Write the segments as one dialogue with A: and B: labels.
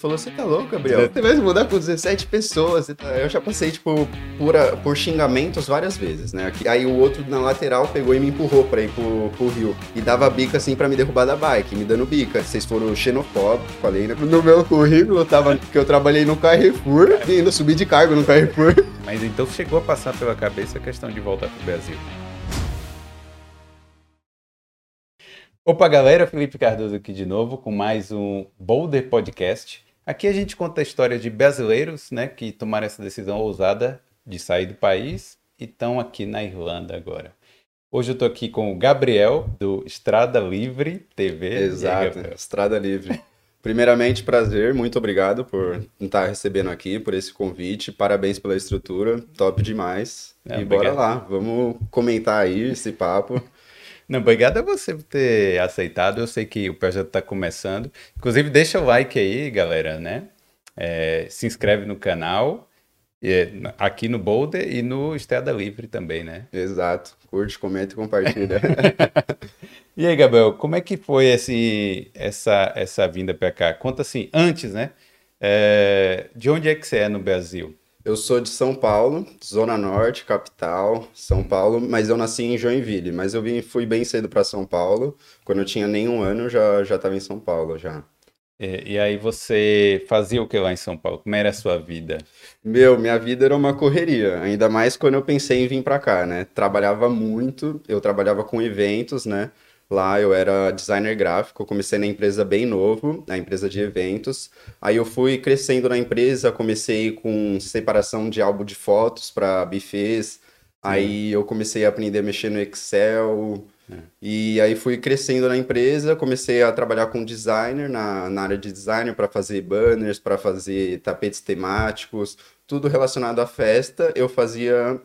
A: falou, você tá louco, Gabriel? Você vai mudar com 17 pessoas. Tá... Eu já passei, tipo, por, por xingamentos várias vezes, né? Aí o outro na lateral pegou e me empurrou pra ir pro, pro rio. E dava bica, assim, pra me derrubar da bike, me dando bica. Vocês foram xenofóbicos, falei, né? No meu currículo, tava que eu trabalhei no Carrefour e ainda subi de cargo no Carrefour.
B: Mas então chegou a passar pela cabeça a questão de voltar pro Brasil. Opa, galera, Felipe Cardoso aqui de novo com mais um Boulder Podcast. Aqui a gente conta a história de brasileiros, né, que tomaram essa decisão ousada de sair do país e estão aqui na Irlanda agora. Hoje eu estou aqui com o Gabriel, do Estrada Livre TV.
A: Exato, Estrada Livre. Primeiramente, prazer, muito obrigado por estar recebendo aqui, por esse convite. Parabéns pela estrutura, top demais. É, e obrigado. bora lá, vamos comentar aí esse papo.
B: Não, obrigado a você por ter aceitado. Eu sei que o projeto está começando. Inclusive, deixa o like aí, galera, né? É, se inscreve no canal, aqui no Boulder e no Estrada Livre também, né?
A: Exato. Curte, comenta e compartilha.
B: e aí, Gabriel, como é que foi essa, essa vinda para cá? Conta assim, antes, né? É, de onde é que você é no Brasil?
A: Eu sou de São Paulo, Zona Norte, capital, São Paulo, mas eu nasci em Joinville. Mas eu vim, fui bem cedo para São Paulo. Quando eu tinha nenhum ano, já já estava em São Paulo já.
B: E, e, aí você fazia o que lá em São Paulo? Como era a sua vida?
A: Meu, minha vida era uma correria. Ainda mais quando eu pensei em vir para cá, né? Trabalhava muito. Eu trabalhava com eventos, né? Lá eu era designer gráfico, comecei na empresa bem novo, na empresa de eventos. Aí eu fui crescendo na empresa, comecei com separação de álbum de fotos para buffets. Aí eu comecei a aprender a mexer no Excel. É. E aí fui crescendo na empresa, comecei a trabalhar com designer na, na área de designer para fazer banners, para fazer tapetes temáticos, tudo relacionado à festa. Eu fazia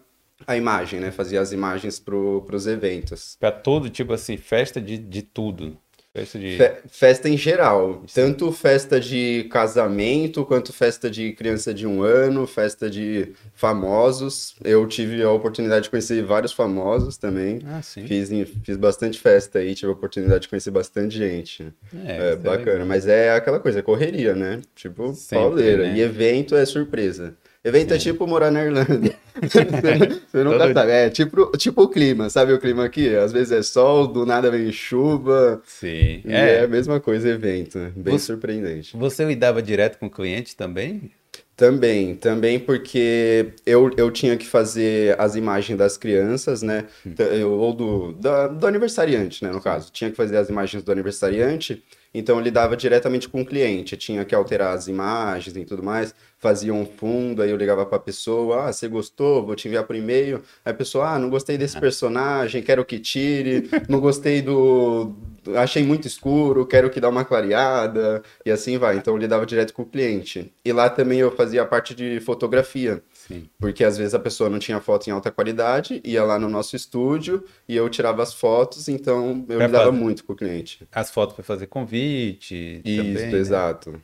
A: a imagem, né? Fazia as imagens para os eventos.
B: Para todo tipo assim, festa de, de tudo.
A: Festa de. Fe festa em geral. Isso. Tanto festa de casamento, quanto festa de criança de um ano, festa de famosos. Eu tive a oportunidade de conhecer vários famosos também. Ah, sim. Fiz, fiz bastante festa aí, tive a oportunidade de conhecer bastante gente. É, é bacana. É Mas é aquela coisa, correria, né? Tipo, Sempre, pauleira. Né? E evento é surpresa. Evento é tipo morar na Irlanda. você, nunca sabe. É tipo, tipo o clima, sabe o clima aqui? Às vezes é sol, do nada vem chuva.
B: Sim.
A: É. é a mesma coisa evento. Bem você, surpreendente.
B: Você lidava direto com o cliente também?
A: Também, também porque eu, eu tinha que fazer as imagens das crianças, né? Hum. Ou do, do, do aniversariante, né? No caso. Tinha que fazer as imagens do aniversariante. Então eu lidava diretamente com o cliente, tinha que alterar as imagens e tudo mais, fazia um fundo, aí eu ligava para a pessoa, ah, você gostou? Vou te enviar por e-mail. Aí a pessoa, ah, não gostei desse personagem, quero que tire, não gostei do achei muito escuro, quero que dá uma clareada e assim vai. Então eu lidava direto com o cliente. E lá também eu fazia a parte de fotografia. Sim. Porque às vezes a pessoa não tinha foto em alta qualidade, ia lá no nosso estúdio e eu tirava as fotos, então eu pra lidava fazer... muito com o cliente.
B: As fotos para fazer convite.
A: Isso,
B: também, né?
A: exato.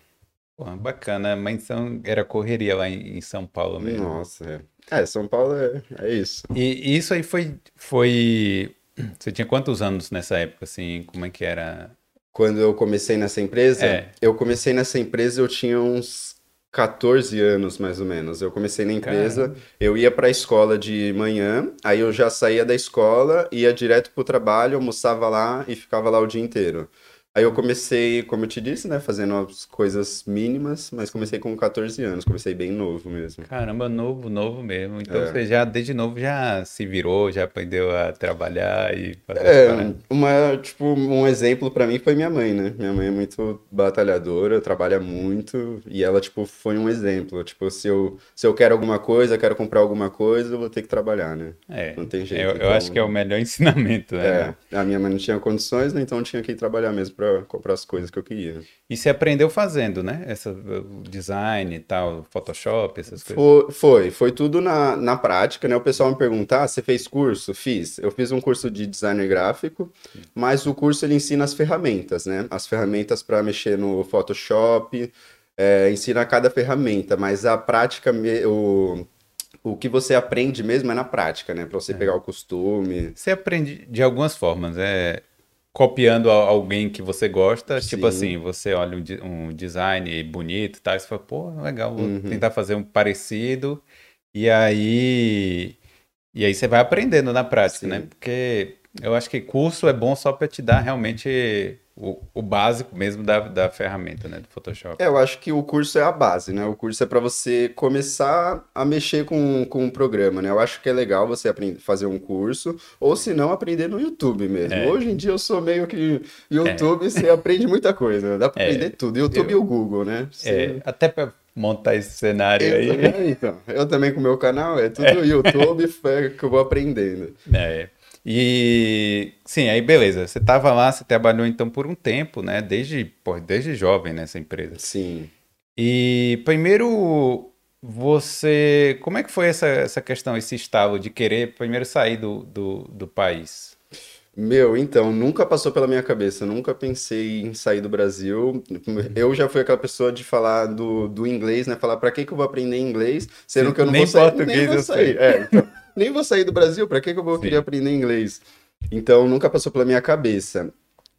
B: Pô, bacana, mas então era correria lá em, São Paulo mesmo.
A: Nossa, é. É, São Paulo é, é isso.
B: E isso aí foi, foi. Você tinha quantos anos nessa época, assim? Como é que era?
A: Quando eu comecei nessa empresa? É. Eu comecei nessa empresa, eu tinha uns 14 anos, mais ou menos. Eu comecei na empresa, Caramba. eu ia para a escola de manhã, aí eu já saía da escola, ia direto para o trabalho, almoçava lá e ficava lá o dia inteiro. Aí eu comecei, como eu te disse, né, fazendo as coisas mínimas, mas comecei com 14 anos, comecei bem novo mesmo.
B: Caramba, novo, novo mesmo. Então é. você já, desde novo, já se virou, já aprendeu a trabalhar e fazer
A: É, uma, tipo, um exemplo para mim foi minha mãe, né? Minha mãe é muito batalhadora, trabalha muito, e ela, tipo, foi um exemplo. Tipo, se eu, se eu quero alguma coisa, quero comprar alguma coisa, eu vou ter que trabalhar, né?
B: É. Não tem jeito. Eu, então... eu acho que é o melhor ensinamento,
A: né? É, a minha mãe não tinha condições, né? Então tinha que ir trabalhar mesmo para comprar as coisas que eu queria.
B: E você aprendeu fazendo, né? Essa, o design e tal, Photoshop, essas
A: coisas? Foi, foi, foi tudo na, na prática, né? O pessoal me pergunta, ah, você fez curso? Fiz. Eu fiz um curso de designer gráfico, mas o curso ele ensina as ferramentas, né? As ferramentas para mexer no Photoshop, é, ensina cada ferramenta, mas a prática, o, o que você aprende mesmo é na prática, né? Para você é. pegar o costume.
B: Você aprende de algumas formas, é copiando alguém que você gosta,
A: Sim.
B: tipo assim, você olha um, um design bonito e tal, e você fala, pô, legal, vou tentar fazer um parecido, e aí, e aí você vai aprendendo na prática,
A: Sim.
B: né? Porque eu acho que curso é bom só para te dar realmente o, o básico mesmo da, da ferramenta, né, do Photoshop.
A: É, eu acho que o curso é a base, né? O curso é para você começar a mexer com, com o programa, né? Eu acho que é legal você aprender, fazer um curso, ou se não, aprender no YouTube mesmo.
B: É.
A: Hoje em dia eu sou meio que YouTube, você aprende muita coisa, dá para
B: É.
A: aprender tudo. YouTube e o Google, né? Você-
B: É, até para montar esse cenário aí.
A: É, então, eu também com o meu canal, é tudo YouTube é que eu vou aprendendo.
B: É. E sim, aí beleza. Você tava lá, você trabalhou então por um tempo, né? Desde, pô, desde jovem nessa empresa.
A: Sim.
B: E primeiro você, como é que foi essa, essa questão, esse estalo de querer primeiro sair do, do, do país?
A: Meu, então, nunca passou pela minha cabeça, nunca pensei em sair do Brasil. Eu já fui aquela pessoa de falar do, do inglês, né? Falar, pra que que eu vou aprender inglês, sendo
B: Sim,
A: que eu não
B: nem
A: vou sair,
B: português
A: nem vou
B: eu
A: sair. É, então, nem vou sair do Brasil, pra que que eu vou
B: Sim.
A: querer aprender inglês? Então, nunca passou pela minha cabeça.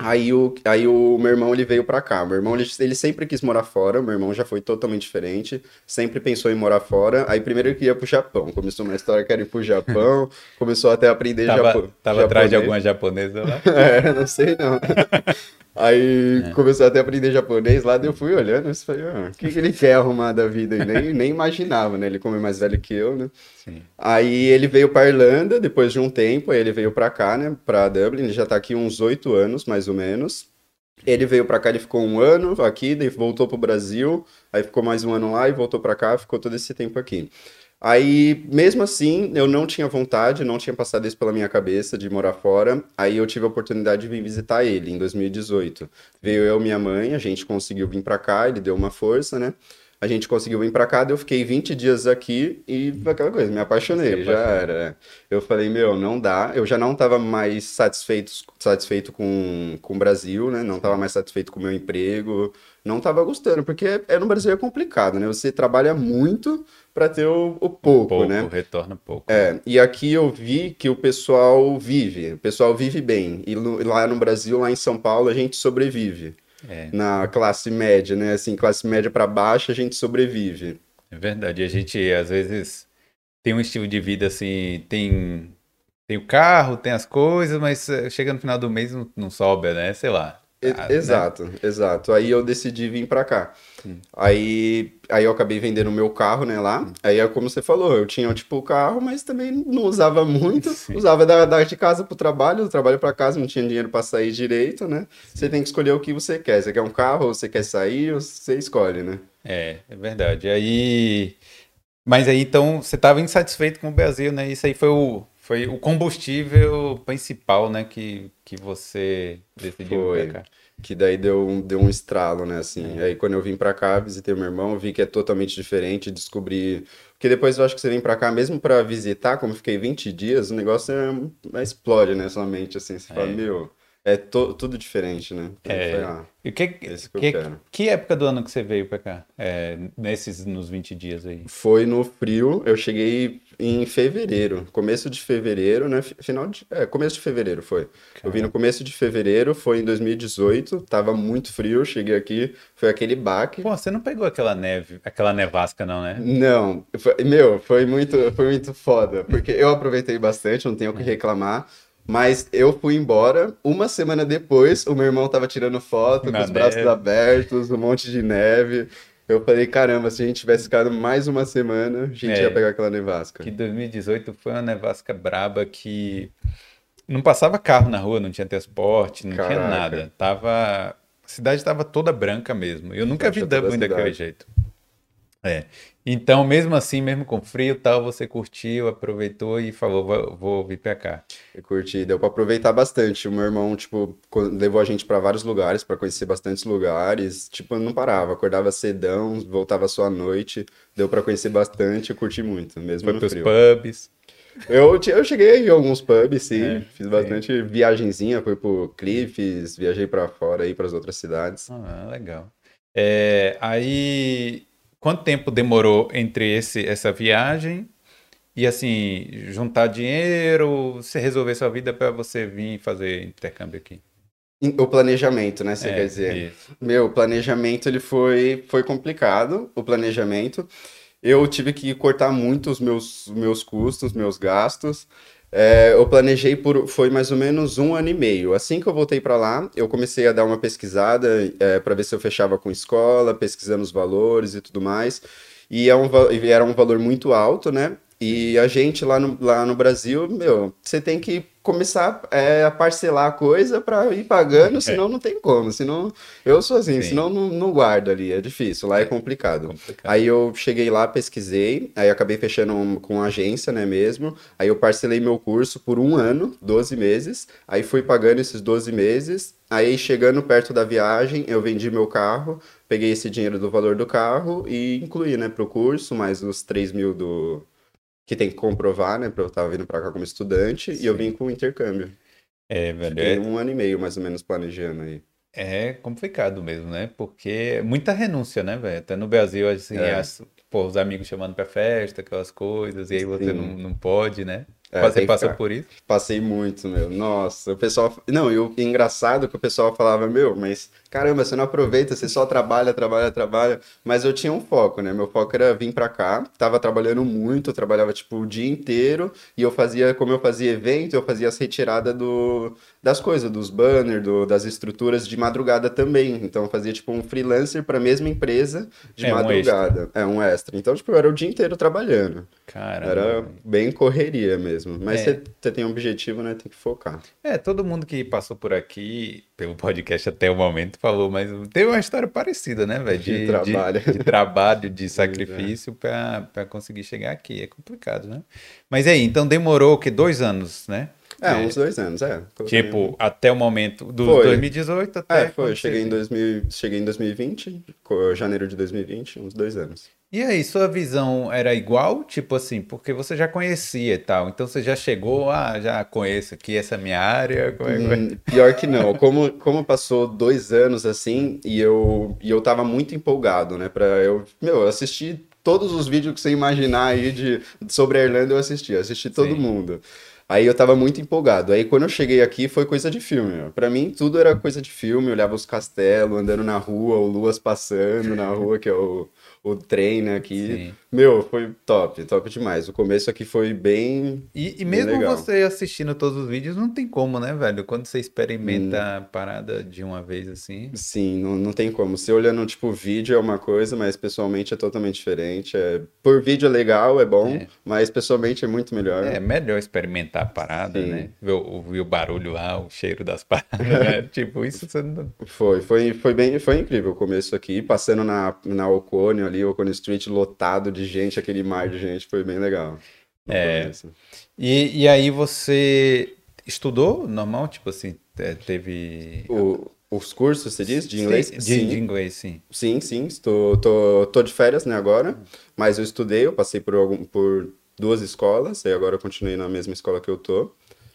A: Aí o, aí o meu irmão, ele veio pra cá. Meu irmão, ele, ele sempre quis morar fora. Meu irmão já foi totalmente diferente. Sempre pensou em morar fora. Aí primeiro ele queria pro Japão. Começou uma história que era ir pro Japão. Começou até a aprender
B: Tava,
A: japo-
B: tava atrás de
A: japonês.
B: alguma japonesa lá?
A: É, não sei não. Aí começou até a aprender japonês lá, daí eu fui olhando e falei, ah, o que, que ele quer arrumar da vida? E nem, nem imaginava, né? Ele como é mais velho que eu, né?
B: Sim.
A: Aí ele veio pra Irlanda depois de um tempo, aí ele veio pra cá, né? Pra Dublin, ele já tá aqui uns oito anos, mais ou menos. Ele veio pra cá, ele ficou um ano aqui, daí voltou pro Brasil, aí ficou mais um ano lá e voltou pra cá, ficou todo esse tempo aqui. Aí, mesmo assim, eu não tinha vontade, não tinha passado isso pela minha cabeça de morar fora. Aí eu tive a oportunidade de vir visitar ele em 2018. Veio eu e minha mãe, a gente conseguiu vir pra cá, ele deu uma força, né? A gente conseguiu vir pra cá, eu fiquei 20 dias aqui e aquela coisa, me apaixonei, já era. né? Eu falei, meu, não dá. Eu já não tava mais satisfeito, satisfeito com, com o Brasil, né? Não tava mais satisfeito com o meu emprego, não tava gostando, porque é, no Brasil é complicado, né? Você trabalha muito pra ter o, o pouco,
B: Pouco,
A: né?
B: retorna pouco.
A: É, e aqui eu vi que o pessoal vive, o pessoal vive bem. E no- lá no Brasil, lá em São Paulo, a gente sobrevive.
B: É,
A: Na classe média, né? Assim, classe média pra baixo, a gente sobrevive.
B: é verdade. A gente, às vezes, tem um estilo de vida assim, tem, tem o carro, tem as coisas, mas eh, chega no final do mês não, não sobe, né? Sei lá. Ah, né?
A: exato, exato. Aí eu decidi vir pra cá. Aí, aí eu acabei vendendo o meu carro, né, lá. Aí é como você falou, eu tinha, tipo, o carro, mas também não usava muito.
B: Sim.
A: Usava da, da de casa pro trabalho, do trabalho pra casa, não tinha dinheiro pra sair direito, né? Você tem que escolher o que você quer. Você quer um carro, ou você quer sair, ou você escolhe, né?
B: É, é verdade. Aí. Mas aí então você estava insatisfeito com o Brasil, né? Isso aí foi o, foi o combustível principal, né? Que, que você decidiu
A: Foi.
B: pra cá.
A: Que daí deu, um- deu um estralo, né, assim. Aí quando eu vim pra cá, visitei meu irmão, vi que é totalmente diferente, descobri... Porque depois eu acho que você vem pra cá, mesmo pra visitar, como fiquei 20 dias, o negócio é... explode, né, sua mente, assim. Você fala,
B: É.
A: meu, é to- tudo diferente, né?
B: É.
A: ah,
B: E que,
A: que eu
B: que,
A: quero.
B: que época do ano que você veio pra cá? É, nesses, nos 20 dias aí.
A: Foi no frio, eu cheguei em fevereiro, começo de fevereiro, né? fi- Final de. É, começo de fevereiro foi. Eu vim no começo de fevereiro, foi em 2018, tava muito frio, cheguei aqui, foi aquele baque.
B: Pô, você não pegou aquela neve, aquela nevasca não, né?
A: Não, foi- meu, foi muito, foi muito foda, porque eu aproveitei bastante, não tenho o que reclamar, mas eu fui embora, uma semana depois, o meu irmão tava tirando foto,
B: Na
A: com os braços
B: neve.
A: abertos, um monte de neve. Eu falei, caramba, se a gente tivesse ficado mais uma semana, a gente
B: É.
A: ia pegar aquela nevasca.
B: Que 2018 foi uma nevasca braba que não passava carro na rua, não tinha transporte, não tinha
A: Caraca.
B: nada. Tava. A cidade tava toda branca mesmo. Eu nunca vi Dublin daquele jeito. É. Então, mesmo assim, mesmo com frio e tal, você curtiu, aproveitou e falou, vou, vou vir pra cá.
A: Eu curti, deu pra aproveitar bastante. O meu irmão, tipo, levou a gente pra vários lugares, pra conhecer bastantes lugares. Tipo, não parava, acordava cedão, voltava só à noite. Deu pra conhecer bastante, eu curti muito, mesmo
B: Foi
A: no
B: pros
A: frio.
B: pubs.
A: Eu, eu cheguei em alguns pubs, sim.
B: É,
A: Fiz bastante viagenzinha, fui pro Cliffs, viajei pra fora aí, pras outras cidades.
B: Ah, legal. É, aí, quanto tempo demorou entre esse, essa viagem e assim, juntar dinheiro, você resolver sua vida para você vir fazer intercâmbio aqui?
A: O planejamento, né? Você
B: É,
A: quer dizer?
B: isso.
A: Meu, o planejamento ele foi, foi complicado, o planejamento. Eu tive que cortar muito os meus, meus custos, meus gastos. É, eu planejei por, foi mais ou menos um ano e meio. Assim que eu voltei para lá, eu comecei a dar uma pesquisada para ver se eu fechava com escola, pesquisando os valores e tudo mais. E, é um, e era um valor muito alto, né? E a gente lá no, lá no Brasil, meu, você tem que começar é, a parcelar a coisa para ir pagando, senão não tem como. Senão, eu sou assim,
B: Sim.
A: senão não, não guardo ali, é difícil, lá é complicado.
B: complicado.
A: Aí eu cheguei lá, pesquisei, aí acabei fechando um- com agência, né, mesmo. Aí eu parcelei meu curso por um ano, 12 meses. Aí fui pagando esses 12 meses. Aí chegando perto da viagem, eu vendi meu carro, peguei esse dinheiro do valor do carro e incluí, né, pro curso, mais os 3 mil do... Que tem que comprovar, né, pra eu estar vindo pra cá como estudante. E eu vim com o intercâmbio.
B: É, velho,
A: Fiquei
B: é,
A: um ano e meio, mais ou menos, planejando aí.
B: é complicado mesmo, né? Porque muita renúncia, né, velho? Até no Brasil, assim,
A: É.
B: as- pô, os amigos chamando pra festa, aquelas coisas, e aí você
A: Sim.
B: não, não pode, né?
A: É,
B: Você passou
A: ficar.
B: por isso?
A: Passei muito, meu. Nossa, o pessoal. Não, e o engraçado é que o pessoal falava, meu, mas caramba, você não aproveita, você só trabalha, trabalha, trabalha. Mas eu tinha um foco, né? Meu foco era vir pra cá. Tava trabalhando muito, trabalhava tipo o dia inteiro. E eu fazia, como eu fazia evento, eu fazia as retiradas do, das coisas, dos banners, do, das estruturas de madrugada também. Então eu fazia tipo um freelancer pra mesma empresa de
B: É, um
A: madrugada. é, um extra. Então, tipo, eu era o dia inteiro trabalhando.
B: Caramba.
A: Era bem correria mesmo. Mas
B: É.
A: você tem um objetivo, né? Tem que focar.
B: É, todo mundo que passou por aqui, pelo podcast até o momento, falou, mas teve uma história parecida, né, velho?
A: De trabalho.
B: De, trabalho, de sacrifício pra, pra conseguir chegar aqui. É complicado, né? Mas aí, então demorou o quê? Dois anos, né?
A: É, uns dois anos, é.
B: Tipo, até o momento do
A: Foi.
B: 2018 até.
A: É, foi. cheguei em, 2000, cheguei em 2020, co- janeiro de 2020, uns dois anos.
B: E aí, sua visão era igual? Tipo assim, porque você já conhecia e tal. Então você já chegou, ah, já conheço aqui essa minha área. É que?
A: Hum, pior que não. Como, como passou dois anos assim, e eu, e eu tava muito empolgado, né? Pra eu, meu, eu assisti todos os vídeos que você imaginar aí de, sobre a Irlanda, eu assisti. Assisti todo
B: Sim.
A: mundo. Aí eu tava muito empolgado. Aí quando eu cheguei aqui foi coisa de filme. Pra mim tudo era coisa de filme. Eu olhava os castelos, andando na rua, o Luas passando na rua, que é o, o trem, né, aqui.
B: Sim.
A: Meu, foi top, top demais. O começo aqui foi bem.
B: E, e
A: Bem
B: mesmo
A: legal.
B: você assistindo todos os vídeos, não tem como, né, velho? Quando você experimenta
A: Hum.
B: a parada de uma vez assim.
A: Sim, não, não tem como. Você olhando, tipo, vídeo é uma coisa, mas pessoalmente é totalmente diferente. É... Por vídeo é legal, é bom,
B: É.
A: mas pessoalmente é muito melhor.
B: É melhor experimentar a parada,
A: Sim.
B: né? Ver, o- o barulho lá, o cheiro das paradas, né? Tipo, isso você não.
A: Foi, foi, foi bem, foi incrível o começo aqui, passando na, na Ocone ali, Ocone Street lotado de gente, aquele mar de gente, foi bem legal.
B: É. E, e aí você estudou normal? Tipo assim, te- teve.
A: O- os cursos, você diz, de inglês?
B: Sim, de, de inglês, sim.
A: Sim, sim, estou, tô, tô de férias, né, agora, mas eu estudei, eu passei por, algum, por duas escolas, e agora eu continuei na mesma escola que eu tô.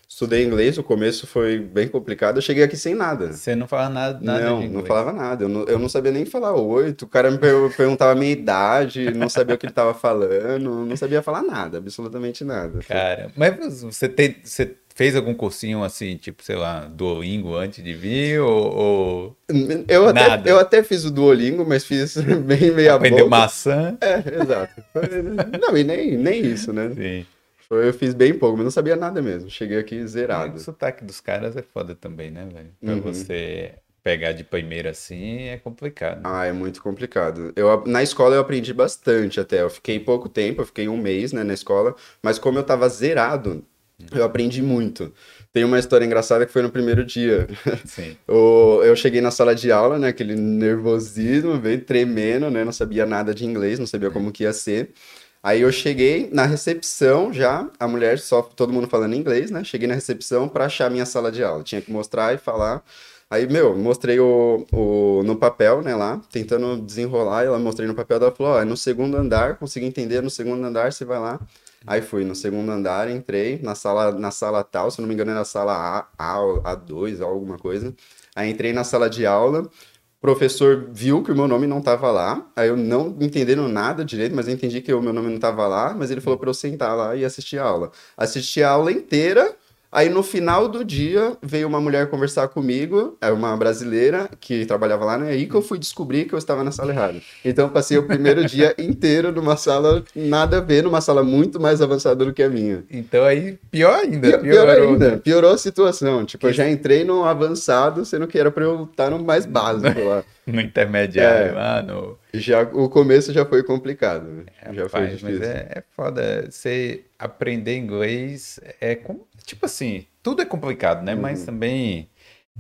A: Estudei inglês, o começo foi bem complicado, eu cheguei aqui sem nada.
B: Você não fala nada, nada
A: não, não falava nada, eu não, eu não sabia nem falar oito, o cara me per- perguntava a minha idade, não sabia o que ele tava falando, não sabia falar nada, absolutamente nada.
B: Cara, mas você, tem, você fez algum cursinho assim, tipo, sei lá, Duolingo antes de vir? Ou, ou
A: Eu até,
B: Nada.
A: eu até fiz o Duolingo, mas fiz bem meia
B: aprendeu
A: boca.
B: maçã?
A: É, exato. Não, e nem, nem isso, né?
B: Sim.
A: Eu fiz bem pouco, mas não sabia nada mesmo. Cheguei aqui
B: O
A: zerado.
B: sotaque dos caras é foda também, né, velho? Pra
A: Uhum.
B: você pegar de primeira assim é complicado.
A: Ah, é muito complicado. Eu, na escola eu aprendi bastante até. Eu fiquei pouco tempo, eu fiquei um mês, né, na escola, mas como eu tava zerado, eu aprendi muito. Tem uma história engraçada que foi no primeiro dia.
B: Sim.
A: O- eu cheguei na sala de aula, né, aquele nervosismo, veio tremendo, né, não sabia nada de inglês, não sabia como que ia ser. Aí eu cheguei na recepção já, a mulher só todo mundo falando inglês, né? Cheguei na recepção para achar minha sala de aula. Tinha que mostrar e falar. Aí, meu, mostrei o, o, no papel, né, lá, tentando desenrolar, ela mostrei no papel, ela falou, ó, é no segundo andar, consegui entender, no segundo andar você vai lá. Aí fui no segundo andar, entrei na sala, na sala tal, se não me engano era a sala A, A, A2, alguma coisa. Aí entrei na sala de aula, professor viu que o meu nome não tava lá, aí eu não entendendo nada direito, mas eu entendi que o meu nome não tava lá, mas ele falou para eu sentar lá e assistir a aula. Assisti a aula inteira, Aí no final do dia veio uma mulher conversar comigo, é uma brasileira que trabalhava lá, né? Aí que eu fui descobrir que eu estava na sala errada. Então eu passei o primeiro dia inteiro numa sala nada a ver, numa sala muito mais avançada do que a minha.
B: Então aí pior ainda.
A: Pior, pior ainda, piorou a situação. Tipo, que... eu já entrei no avançado, sendo que era para eu estar no mais básico lá.
B: no intermediário, é, lá no...
A: Já, o começo já foi complicado. Né?
B: É,
A: já
B: foi difícil. Mas é, é foda. Você aprender inglês é como tipo assim, tudo é complicado, né? Uhum. Mas também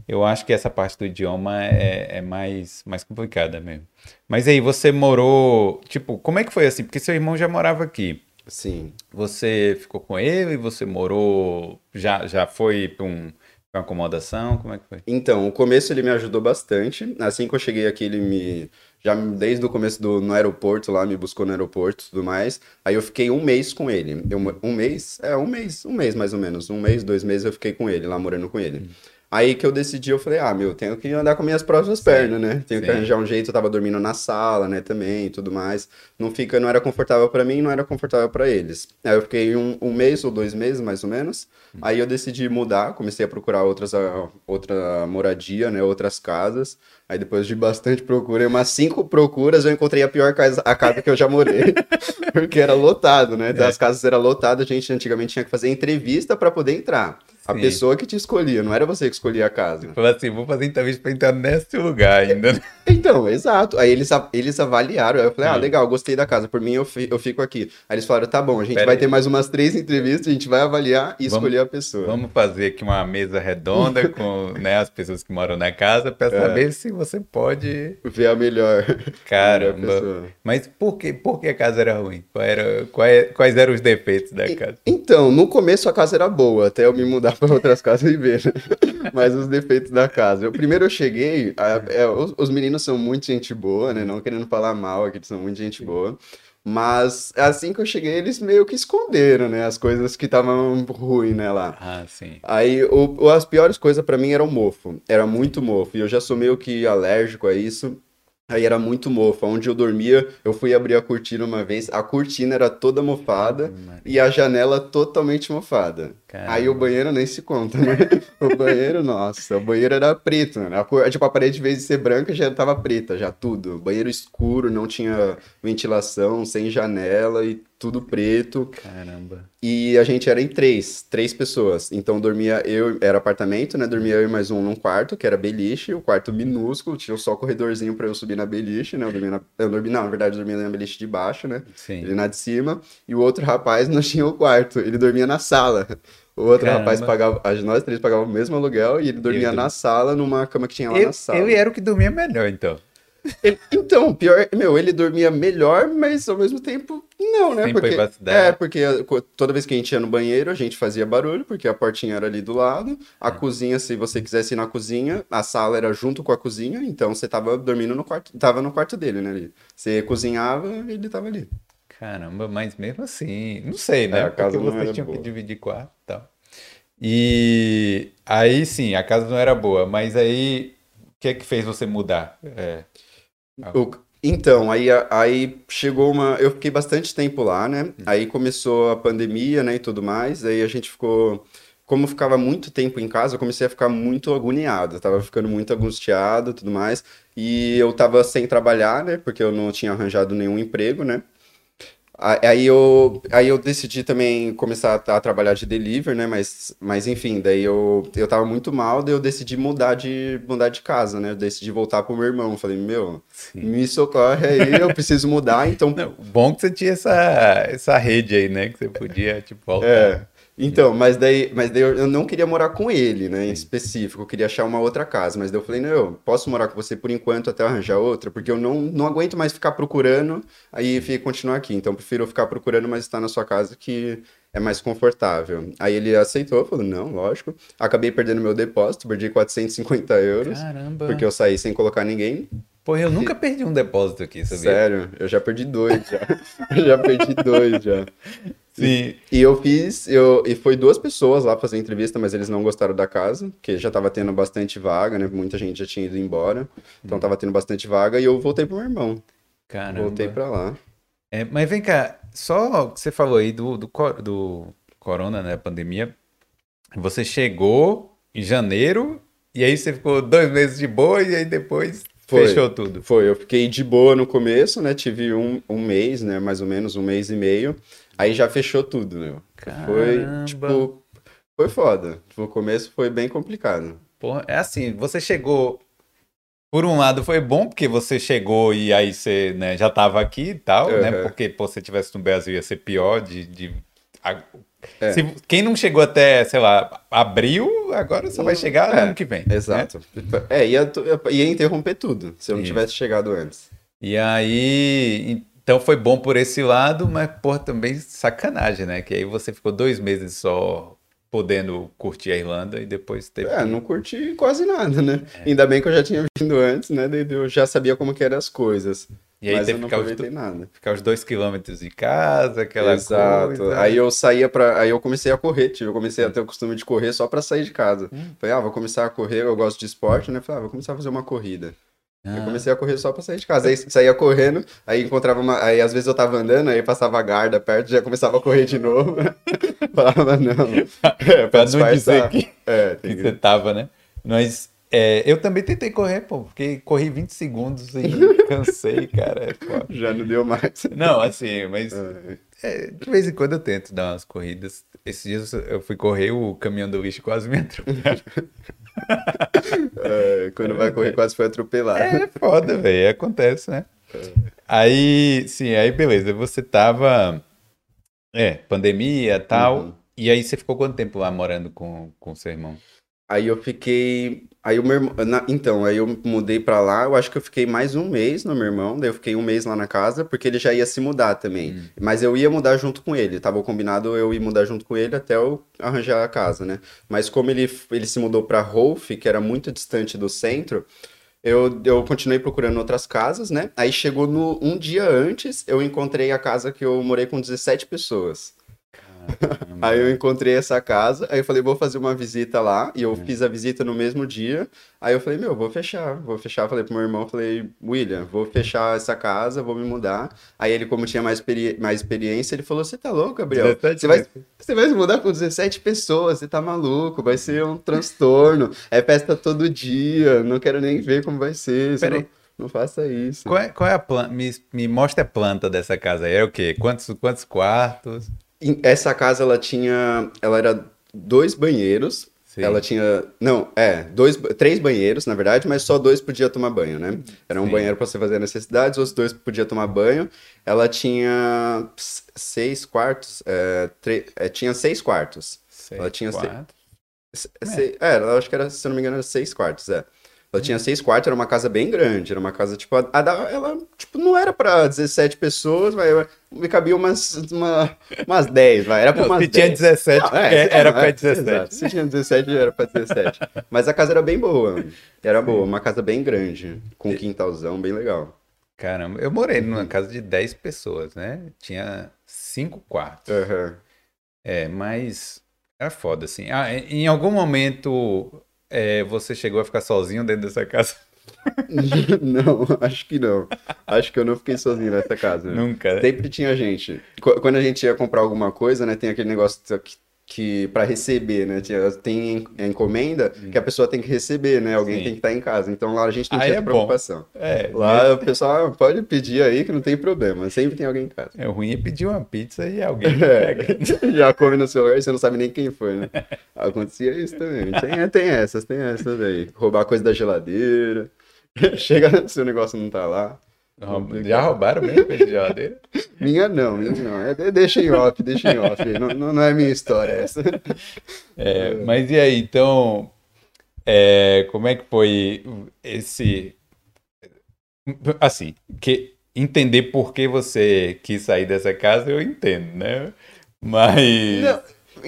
B: eu acho que essa parte do idioma é, é, mais, mais complicada mesmo. Mas aí, você morou. Tipo, como é que foi assim? Porque seu irmão já morava aqui.
A: Sim.
B: Você ficou com ele? Você morou. Já, já foi para um, uma acomodação? Como é que foi?
A: Então, o começo ele me ajudou bastante. Assim que eu cheguei aqui, ele me já desde o começo do no aeroporto lá, me buscou no aeroporto e tudo mais. Aí eu fiquei um mês com ele. Eu, um mês? É, um mês, um mês mais ou menos. Um mês, dois meses eu fiquei com ele, lá morando com ele. Aí que eu decidi, eu falei, ah, meu, tenho que andar com minhas próprias pernas, né? Tenho sim. que arranjar um jeito, eu tava dormindo na sala, né, também, e tudo mais. Não fica, não era confortável para mim, não era confortável para eles. Aí eu fiquei um, um, mês ou dois meses, mais ou menos. Hum. Aí eu decidi mudar, comecei a procurar outras, outra moradia, né, outras casas. Aí depois de bastante procura, umas cinco procuras, eu encontrei a pior casa, a casa que eu já morei. porque era lotado, né? É. As casas eram lotadas, a gente antigamente tinha que fazer entrevista para poder entrar. A Sim. pessoa que te escolhia, não era você que escolhia a casa.
B: Falou assim, vou fazer entrevista pra entrar nesse lugar ainda.
A: Então, exato. Aí eles, eles avaliaram, aí eu falei, ah, legal, gostei da casa, por mim eu, eu fico aqui. Aí eles falaram, tá bom, a gente Pera vai aí. ter mais umas três entrevistas, a gente vai avaliar e vamos, escolher a pessoa.
B: Vamos fazer aqui uma mesa redonda com né, as pessoas que moram na casa pra é. saber se você pode...
A: Ver a melhor.
B: Caramba. Mas por que, por que a casa era ruim? Qual era, quais, quais eram os defeitos da casa?
A: Então, no começo a casa era boa, até eu me mudar para outras casas e ver, né? Mas os defeitos da casa. Eu, primeiro eu cheguei, a, é, os, os, meninos são muito gente boa, né? Não querendo falar mal aqui, eles são muito gente boa. Mas assim que eu cheguei, eles meio que esconderam, né? As coisas que estavam ruins, né, lá.
B: Ah, sim.
A: Aí, o, as piores coisas para mim eram mofo. Era muito mofo. E eu já sou meio que alérgico a isso. Aí era muito mofo. Onde eu dormia, eu fui abrir a cortina uma vez, a cortina era toda mofada e a janela totalmente mofada. Caramba. Aí o banheiro nem se conta, né? o banheiro, nossa, o banheiro era preto, né? A cor, tipo, a parede, de vez de ser branca, já tava preta, já tudo. Banheiro escuro, não tinha ventilação, sem janela e tudo preto.
B: Caramba.
A: E a gente era em três, três pessoas. Então dormia eu, era apartamento, né? Dormia eu e mais um num quarto, que era beliche, o quarto minúsculo, tinha só corredorzinho para eu subir na beliche, né? Eu dormia na, eu dormi, não, na verdade eu dormia na beliche de baixo, né?
B: Sim.
A: Ele na de cima. E o outro rapaz não tinha o quarto, ele dormia na sala. O outro Caramba. rapaz pagava, nós três pagávamos o mesmo aluguel e ele dormia na sala, numa cama que tinha lá
B: eu,
A: na sala.
B: Eu era o que dormia melhor, então.
A: Ele, então, pior, meu, ele dormia melhor, mas ao mesmo tempo não, né?
B: Sem
A: porque é porque toda vez que a gente ia no banheiro, a gente fazia barulho, porque a portinha era ali do lado. A é. cozinha, se você quisesse ir na cozinha, a sala era junto com a cozinha, então você tava dormindo no quarto, tava no quarto dele, né? Ali. Você cozinhava, ele tava ali.
B: Caramba, mas mesmo assim, não sei, né? É, a casa porque vocês tinham boa. que dividir quarto e tal. E aí sim, a casa não era boa, mas aí o que é que fez você mudar? É...
A: O, então, aí, aí chegou uma. Eu fiquei bastante tempo lá, né? Hum. Aí começou a pandemia, né? E tudo mais. Aí a gente ficou. Como ficava muito tempo em casa, eu comecei a ficar muito agoniado. Eu tava ficando muito angustiado tudo mais. E eu tava sem trabalhar, né? Porque eu não tinha arranjado nenhum emprego, né? Aí eu, aí eu decidi também começar a, trabalhar de delivery, né? Mas, mas enfim, daí eu, eu tava muito mal, daí eu decidi mudar de, mudar de casa, né? Eu decidi voltar pro meu irmão. Falei, meu, Sim. me socorre aí, eu preciso mudar, então...
B: Não, bom que você tinha essa, essa rede aí, né? Que você podia, tipo, voltar.
A: É. Então, mas daí, mas daí eu não queria morar com ele, né, em específico. Eu queria achar uma outra casa. Mas daí eu falei, não, eu posso morar com você por enquanto até eu arranjar outra, porque eu não, não aguento mais ficar procurando aí e continuar aqui. Então, eu prefiro ficar procurando, mas estar na sua casa que é mais confortável. Aí ele aceitou, falou, não, lógico. Acabei perdendo meu depósito, perdi 450 euros.
B: Caramba.
A: Porque eu saí sem colocar ninguém.
B: Pô, eu nunca perdi um depósito aqui, sabia?
A: Sério, eu já perdi dois já. eu já perdi dois já.
B: Sim.
A: E, eu fiz, eu, e foi duas pessoas lá fazer entrevista, mas eles não gostaram da casa, porque já tava tendo bastante vaga, né? Muita gente já tinha ido embora, então tava tendo bastante vaga, e eu voltei pro meu irmão.
B: Caramba.
A: Voltei pra lá.
B: É, mas vem cá, só que você falou aí do, do, do corona, né? Pandemia. Você chegou em janeiro e aí você ficou dois meses de boa e aí depois
A: Foi.
B: fechou tudo.
A: Foi, eu fiquei de boa no começo, né? Tive um, um mês, né? Mais ou menos um mês e meio. Aí já fechou tudo, né? Foi,
B: Caramba.
A: tipo, foi foda. Tipo, o começo foi bem complicado.
B: Porra, é assim, você chegou. Por um lado foi bom, porque você chegou e aí você né, já tava aqui e tal, né?
A: Uhum.
B: Porque pô, se você tivesse no Brasil ia ser pior de. de-
A: É.
B: Se- quem não chegou até, sei lá, abril, agora só vai chegar no
A: É,
B: ano que vem. né?
A: Exato. É, ia, ia interromper tudo, se eu não tivesse chegado antes.
B: E aí, então foi bom por esse lado, mas, pô, também sacanagem, né? Que aí você ficou dois meses só podendo curtir a Irlanda e depois teve
A: É, não curti quase nada, né?
B: É.
A: Ainda bem que eu já tinha vindo antes, né? Eu já sabia como que eram as coisas.
B: E aí
A: mas eu não aproveitei nada.
B: ficar os dois quilômetros de casa, aquela
A: Exato.
B: coisa.
A: Aí eu saía pra. Aí eu comecei a correr, tipo, eu comecei a ter o costume de correr só pra sair de casa.
B: Hum.
A: Falei, ah, vou começar a correr, eu gosto de esporte, né? Falei, ah, vou começar a fazer uma corrida. Eu
B: Ah.
A: comecei a correr só pra sair de casa. Aí saía correndo, aí encontrava uma. Aí às vezes eu tava andando, aí passava a guarda perto, já começava a correr de novo. Falava, não. É,
B: Pra não dizer que,
A: É,
B: que
A: que...
B: você tava, né? Mas é, eu também tentei correr, pô, porque corri 20 segundos e cansei, cara. é foda.
A: Já não deu mais.
B: Não, assim, mas
A: É.
B: é, de vez em quando eu tento dar umas corridas. Esses dias eu fui correr, o caminhão do lixo quase me atropelou.
A: É, quando vai correr, quase foi atropelado.
B: É foda, velho, acontece, né? Aí, sim, aí beleza, você tava, é, pandemia e tal,
A: Uhum.
B: e aí você ficou quanto tempo lá morando com com seu irmão?
A: Aí eu fiquei. Aí o meu irmão. na- Então, aí eu mudei pra lá. Eu acho que eu fiquei mais um mês no meu irmão. Daí eu fiquei um mês lá na casa, porque ele já ia se mudar também.
B: Hum.
A: Mas eu ia mudar junto com ele. Tava combinado eu ir mudar junto com ele até eu arranjar a casa, né? Mas como ele, ele se mudou pra Rolf, que era muito distante do centro. Eu, eu continuei procurando outras casas, né? Aí chegou no um dia antes, eu encontrei a casa que eu morei com 17 pessoas. Aí eu encontrei essa casa, aí eu falei, vou fazer uma visita lá, e eu
B: É.
A: fiz a visita no mesmo dia. Aí eu falei, meu, vou fechar, vou fechar. Falei pro meu irmão, falei, William, vou fechar essa casa, vou me mudar. Aí ele, como tinha mais, experi- mais experiência, ele falou, você tá louco, Gabriel?
B: 17
A: Você vai, você vai se mudar com 17 pessoas, você tá maluco, vai ser um transtorno, é festa todo dia, não quero nem ver como vai ser,
B: Peraí.
A: não, não faça isso.
B: Qual é, qual é a planta? Me, me mostra a planta dessa casa aí. É o quê? Quantos, quantos quartos?
A: Essa casa, ela tinha, ela era dois banheiros,
B: Sim.
A: Ela tinha. Não, é, dois, três banheiros, na verdade, mas só dois podia tomar banho, né? Era um
B: Sim.
A: banheiro para você fazer necessidades, os dois podia tomar banho. Ela tinha seis quartos. É, tre- é, tinha seis quartos.
B: Seis
A: Ela tinha
B: quartos.
A: Se- se- É, ela acho que era, se eu não me engano, era seis quartos, é. Ela tinha seis quartos, era uma casa bem grande, era uma casa, tipo, a, a da- ela, tipo, não era pra 17 pessoas, mas me cabia umas, uma, umas 10, vai, era pra
B: Não,
A: umas
B: se tinha
A: 10.
B: 17,
A: Não, é,
B: é, era
A: não,
B: pra
A: é,
B: 17.
A: exato. Se tinha 17, era pra 17. Mas a casa era bem boa, era boa, uma casa bem grande, com um quintalzão bem legal.
B: Caramba, eu morei
A: Uhum.
B: numa casa de 10 pessoas, né? Tinha cinco quartos.
A: Aham.
B: É, mas é foda, assim. Ah, em algum momento é, você chegou a ficar sozinho dentro dessa casa?
A: Não, acho que não. Acho que eu não fiquei sozinho nessa casa.
B: Nunca, né?
A: Sempre tinha gente. Qu- Quando a gente ia comprar alguma coisa, né, tem aquele negócio que, que para receber, né, tem encomenda que a pessoa tem que receber, né, alguém
B: Sim.
A: tem que estar em casa. Então lá a gente não
B: Aí
A: tinha
B: é
A: preocupação.
B: É,
A: Lá o pessoal ah, pode pedir aí que não tem problema, sempre tem alguém em casa.
B: é ruim é pedir uma pizza e alguém
A: É, já come no celular e você não sabe nem quem foi, né? Acontecia isso também. Tem, tem essas, tem essas aí. Roubar coisa da geladeira. Chega, seu negócio não tá lá.
B: Já roubaram mesmo de geladeira?
A: Minha não, minha não. É, de- deixa em off, deixa em off. Não, não, não é minha história essa.
B: É, mas e aí, então, é, como é que foi esse, assim, que entender por que você quis sair dessa casa, eu entendo, né? Mas,
A: Não,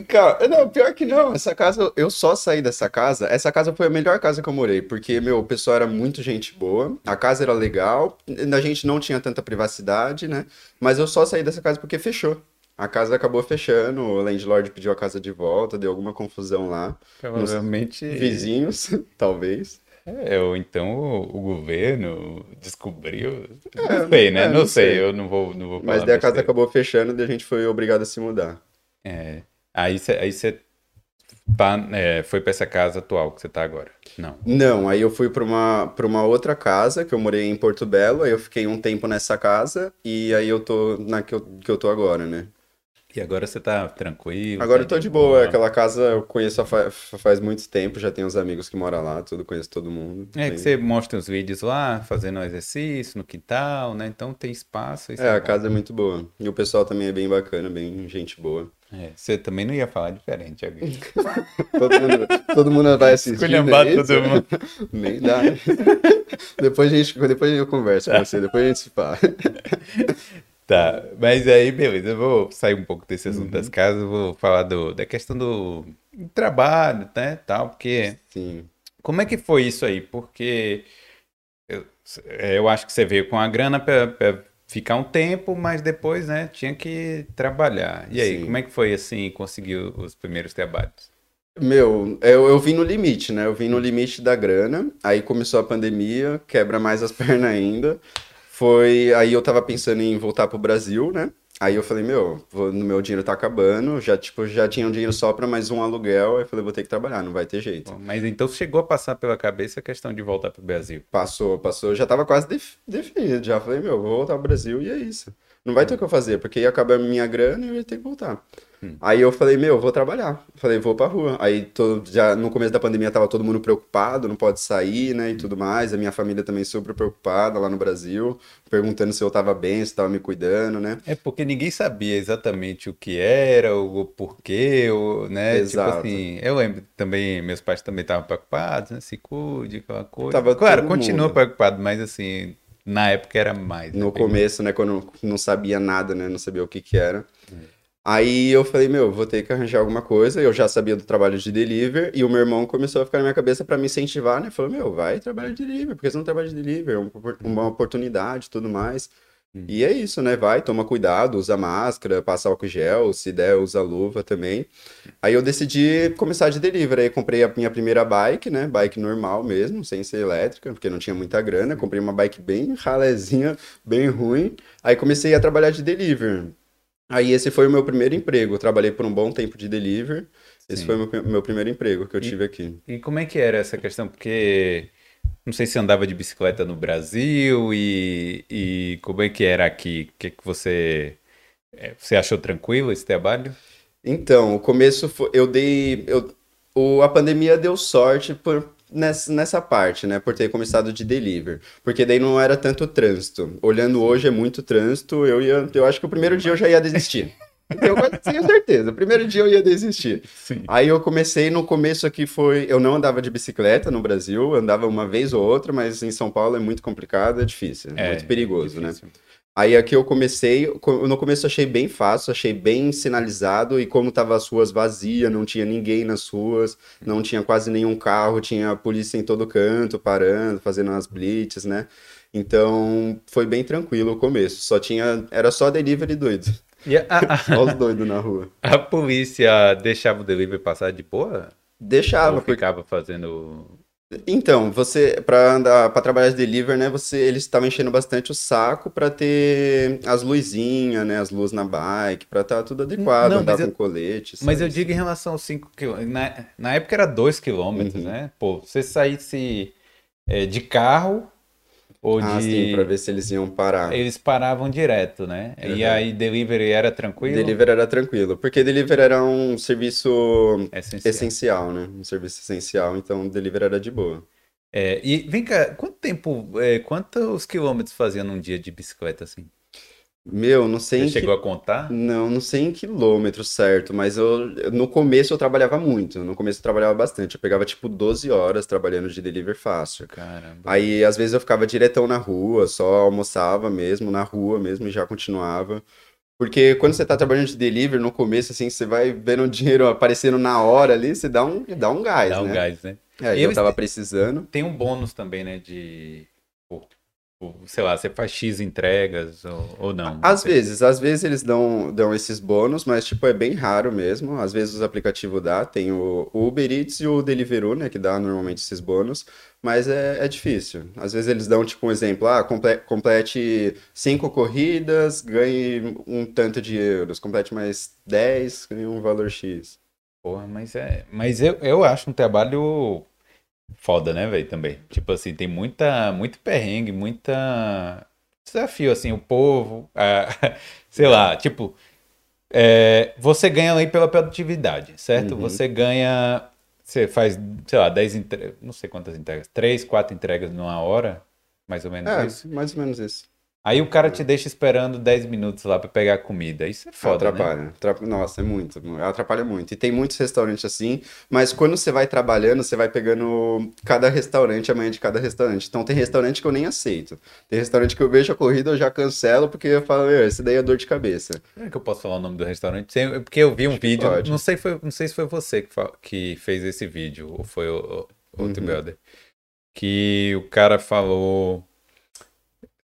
A: cara, não, pior que não. Essa casa, eu só saí dessa casa. Essa casa foi a melhor casa que eu morei, porque, meu, o pessoal era muito gente boa, a casa era legal, a gente não tinha tanta privacidade, né? Mas eu só saí dessa casa porque fechou. A casa acabou fechando, o landlord pediu a casa de volta, deu alguma confusão lá.
B: provavelmente,
A: Vizinhos, talvez.
B: é, ou então o, o governo descobriu,
A: É,
B: não sei, né?
A: é,
B: não,
A: não
B: sei,
A: sei.
B: eu não vou, não vou
A: Mas
B: falar
A: daí a casa
B: besteira.
A: acabou fechando e a gente foi obrigado a se mudar.
B: É, aí você aí tá, é, foi para essa casa atual que você tá agora? Não.
A: Não, aí eu fui para uma, pra uma outra casa, que eu morei em Porto Belo, aí eu fiquei um tempo nessa casa, e aí eu tô na que eu, que eu tô agora, né?
B: E agora você tá tranquilo?
A: Agora
B: tá
A: eu tô de boa. Aquela casa eu conheço fa faz muito tempo, já tenho uns amigos que moram lá, tudo, conheço todo mundo.
B: É que você mostra os vídeos lá, fazendo exercício no quintal, né? Então tem espaço.
A: É, a casa é muito boa. E o pessoal também é bem bacana, bem gente boa.
B: É, você também não ia falar diferente agora.
A: todo, mundo, todo mundo vai assistir.
B: Esculhambar é todo mundo.
A: Nem dá. depois, a gente, depois eu converso com você, depois a gente se fala.
B: Tá, mas aí, beleza, eu vou sair um pouco desse assunto uhum. das casas, vou falar do, da questão do trabalho, né, tal, porque...
A: Sim.
B: Como é que foi isso aí? Porque eu, eu acho que você veio com a grana para ficar um tempo, mas depois, né, tinha que trabalhar. E aí, Sim. como é que foi, assim, conseguir os primeiros trabalhos?
A: Meu, eu, eu vim no limite, né? Eu vim no limite da grana, aí começou a pandemia, quebra mais as pernas ainda foi. Aí eu tava pensando em voltar pro Brasil, né? Aí eu falei, meu, vou, no meu dinheiro tá acabando, já, tipo, já tinha um dinheiro só para mais um aluguel, aí eu falei, vou ter que trabalhar, não vai ter jeito. Bom,
B: mas então chegou a passar pela cabeça a questão de voltar pro Brasil?
A: Passou, passou, já tava quase def definido, já falei, meu, vou voltar pro Brasil e é isso. Não vai ter o que eu fazer, porque ia acabar a minha grana e eu ia ter que voltar. Hum. Aí eu falei, meu, vou trabalhar. Falei, vou pra rua. Aí todo, já no começo da pandemia tava todo mundo preocupado, não pode sair, né, e hum. tudo mais. A minha família também super preocupada lá no Brasil, perguntando se eu tava bem, se tava me cuidando, né.
B: É porque ninguém sabia exatamente o que era, o porquê, o, né, tipo Exato. tipo assim, eu lembro também, meus pais também estavam preocupados, né, se cuide, aquela coisa. Tava claro, continua preocupado, mas assim, na época era mais.
A: Né, no começo, né, quando não sabia nada, né, não sabia o que que era. Hum. Aí eu falei, meu, vou ter que arranjar alguma coisa. Eu já sabia do trabalho de delivery e o meu irmão começou a ficar na minha cabeça para me incentivar, né? Falou, meu, vai trabalhar de delivery, porque você não trabalha de delivery, é uma oportunidade tudo mais. Hum. E é isso, né? Vai, toma cuidado, usa máscara, passa álcool gel, se der, usa luva também. Aí eu decidi começar de delivery. Aí comprei a minha primeira bike, né? Bike normal mesmo, sem ser elétrica, porque não tinha muita grana. Comprei uma bike bem ralezinha, bem ruim. Aí comecei a trabalhar de delivery. Aí esse foi o meu primeiro emprego. Eu trabalhei por um bom tempo de delivery. Esse Sim. foi o meu, meu, primeiro emprego que eu tive aqui.
B: E como é que era essa questão? Porque não sei se andava de bicicleta no Brasil e, e como é que era aqui? O que, que você é, você achou tranquilo esse trabalho?
A: Então, o começo foi, eu dei eu, o, a pandemia deu sorte por nessa, nessa parte, né? Por ter começado de delivery. Porque daí não era tanto trânsito. Olhando hoje é muito trânsito, eu ia. Eu acho que o primeiro dia eu já ia desistir. Eu tenho certeza. Primeiro dia eu ia desistir. Sim. Aí eu comecei no começo aqui foi. Eu não andava de bicicleta no Brasil, andava uma vez ou outra, mas em São Paulo é muito complicado, é difícil, é, muito perigoso, é né? Aí aqui eu comecei, no começo achei bem fácil, achei bem sinalizado, e como tava as ruas vazias, não tinha ninguém nas ruas, não tinha quase nenhum carro, tinha a polícia em todo canto, parando, fazendo as blitz, né? Então foi bem tranquilo o começo, só tinha, era só delivery doido. E a, a, os doidos na rua.
B: A polícia deixava o delivery passar de boa?
A: Deixava. Ou
B: ficava porque... fazendo
A: então, você para andar para trabalhar de delivery, né, você eles estavam enchendo bastante o saco para ter as luzinhas, né, as luzes na bike, para estar tá tudo adequado, Não, andar com eu, colete.
B: Mas eu digo em relação aos 5 km, na, na época era 2 km, uhum. né? Pô, você saísse é, de carro ou ah, de... sim,
A: pra ver se eles iam parar.
B: Eles paravam direto, né? Uhum. E aí delivery era tranquilo?
A: Delivery era tranquilo, porque delivery era um serviço essencial, essencial né? Um serviço essencial, então delivery era de boa.
B: É, e vem cá, quanto tempo, é, quantos quilômetros fazia num dia de bicicleta assim?
A: Meu, não sei.
B: Você chegou a contar?
A: Não, não sei em quilômetros certo, mas eu no começo eu trabalhava muito. No começo eu trabalhava bastante. Eu pegava tipo 12 horas trabalhando de delivery fácil.
B: Caramba.
A: Aí às vezes eu ficava diretão na rua, só almoçava mesmo, na rua mesmo e já continuava. Porque quando você tá trabalhando de delivery no começo, assim, você vai vendo o dinheiro aparecendo na hora ali, você dá um, dá um gás,
B: dá
A: né?
B: um gás, né?
A: É, eu tava precisando.
B: Tem um bônus também, né, de sei lá, você faz X entregas ou, ou não?
A: Às vezes, às vezes eles dão, dão esses bônus, mas tipo, é bem raro mesmo. Às vezes os aplicativos dá, tem o Uber Eats e o Deliveroo, né, que dá normalmente esses bônus, mas é, é difícil. Às vezes eles dão tipo um exemplo, ah, complete cinco corridas, ganhe um tanto de euros, complete mais 10, ganhe um valor X.
B: Porra, mas é. Mas eu, eu acho um trabalho foda, né, velho, também. Tipo assim, tem muita, muito perrengue, muita desafio, assim, o povo, a, sei lá, tipo, é, você ganha aí pela produtividade, certo?
A: Uhum.
B: Você ganha, você faz, sei lá, 10 entregas, não sei quantas entregas, 3, 4 entregas numa hora, mais ou menos
A: É,
B: isso.
A: mais ou menos isso.
B: Aí o cara te deixa esperando 10 minutos lá pra pegar a comida. Isso é foda, né?
A: atrapalha. Atrap- Nossa, é muito. Atrapalha muito. E tem muitos restaurantes assim, mas quando você vai trabalhando, você vai pegando cada restaurante, a manhã de cada restaurante. Então tem restaurante que eu nem aceito. Tem restaurante que eu vejo a corrida, eu já cancelo, porque eu falo, meu, esse daí é dor de cabeça.
B: Será que eu posso falar o nome do restaurante? Porque eu vi um vídeo,
A: pode.
B: não sei, foi, não sei se foi você que, fa- que fez esse vídeo, ou foi o, o outro
A: Uhum.
B: brother, que o cara falou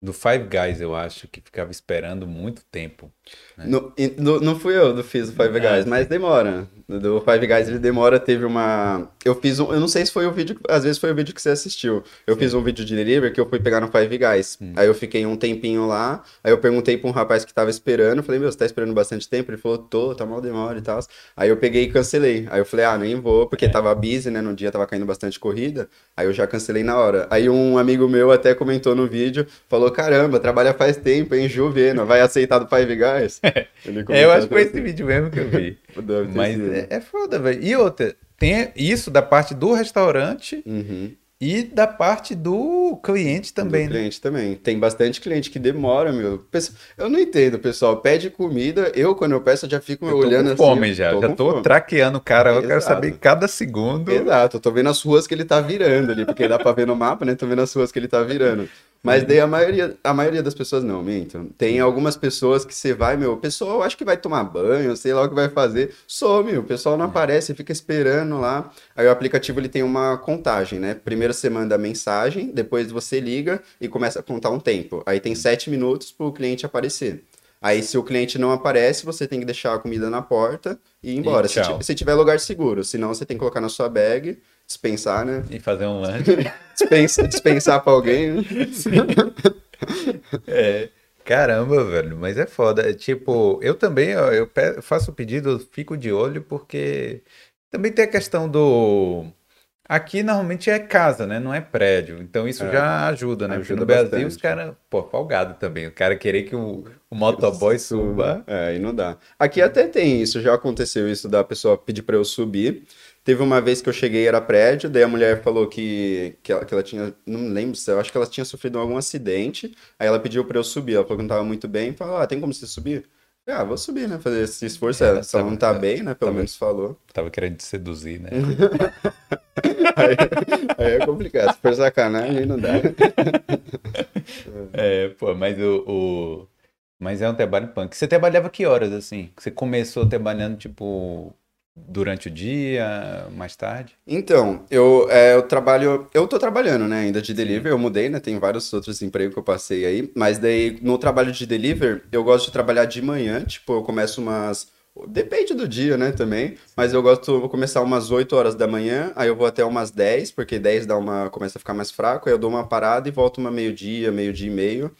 B: do Five Guys, eu acho, que ficava esperando muito tempo. É.
A: No- no- não fui eu que fiz o Five
B: Ah,
A: Guys,
B: sim.
A: mas demora. Do Five Guys ele demora, teve uma. Eu fiz um. Eu não sei se foi o vídeo. Às vezes foi o vídeo que você assistiu. Eu fiz um vídeo de delivery que eu fui pegar no Five Guys.
B: Hum.
A: Aí eu fiquei um tempinho lá. Aí eu perguntei pra um rapaz que tava esperando. Falei, meu, você tá esperando bastante tempo? Ele falou, tô, tá mal demora e tal. Aí eu peguei e cancelei. Aí eu falei, ah, nem vou, porque
B: É.
A: tava busy, né? No dia tava caindo bastante corrida. Aí eu já cancelei na hora. Aí um amigo meu até comentou no vídeo, falou, caramba, trabalha faz tempo, hein, Juvena, vai aceitar do Five Guys? Ele
B: É, eu acho que foi
A: assim.
B: esse vídeo mesmo que eu vi. Mas
A: sido.
B: é, é foda, velho. E outra, tem isso da parte do restaurante
A: Uhum.
B: e da parte do cliente também,
A: Do
B: né?
A: cliente também. Tem bastante cliente que demora, meu. Eu não entendo, pessoal. Pede comida, eu, quando eu peço, eu já fico
B: Eu
A: olhando
B: com
A: assim.
B: fome já,
A: tô
B: já tô
A: fome.
B: traqueando o cara, eu quero
A: Exato.
B: saber cada segundo.
A: Exato, eu tô vendo as ruas que ele tá virando ali, porque dá pra ver no mapa, né? Tô vendo as ruas que ele tá virando. Mas daí a maioria, a maioria das pessoas não, minto. Tem algumas pessoas que você vai, meu, o pessoal acho que vai tomar banho, sei lá o que vai fazer, some, o pessoal não aparece, fica esperando lá. Aí o aplicativo ele tem uma contagem, né? Primeiro você manda a mensagem, depois você liga e começa a contar um tempo. Aí tem sete minutos pro cliente aparecer. Aí, se o cliente não aparece, você tem que deixar a comida na porta e ir embora. se,
B: tchau.
A: ti- se tiver lugar seguro, senão você tem que colocar na sua bag, dispensar, né?
B: E fazer um lanche.
A: Dispensa, dispensar pra alguém. né?
B: É, caramba, velho, mas é foda. É tipo, eu também, ó, eu faço o pedido, eu fico de olho, porque também tem a questão do. Aqui normalmente é casa, né? Não é prédio. Então isso
A: É.
B: já ajuda, né? Porque
A: Ajuda
B: no Brasil os caras, pô, folgado também. O cara querer que o, o motoboy suba.
A: É, aí não dá. Aqui até tem isso, já aconteceu isso da pessoa pedir pra eu subir. Teve uma vez que eu cheguei, era prédio, daí a mulher falou que, que, ela, que ela tinha, não lembro se, eu acho que ela tinha sofrido algum acidente, aí ela pediu pra eu subir, ela falou que não tava muito bem, falou, ah, tem como você subir? Eu ah, vou subir, né, fazer esse esforço,
B: É,
A: se ela não tá bem, né, pelo
B: tava-
A: menos falou.
B: Tava querendo te seduzir, né?
A: Aí, aí é complicado, se for sacanagem, aí não dá.
B: É, pô, mas o, o- Mas é um trabalho punk. Você trabalhava que horas, assim? Você começou trabalhando, tipo, durante o dia, mais tarde?
A: Então, eu, é, eu trabalho, eu tô trabalhando, né, ainda de delivery, eu mudei, né, tem vários outros empregos que eu passei aí, mas daí no trabalho de delivery, eu gosto de trabalhar de manhã, tipo, eu começo umas, depende do dia, né, também, mas eu gosto, vou começar umas 8 horas da manhã, aí eu vou até umas 10, porque 10 dá uma, começa a ficar mais fraco, aí eu dou uma parada e volto uma meio-dia, meio-dia e meio,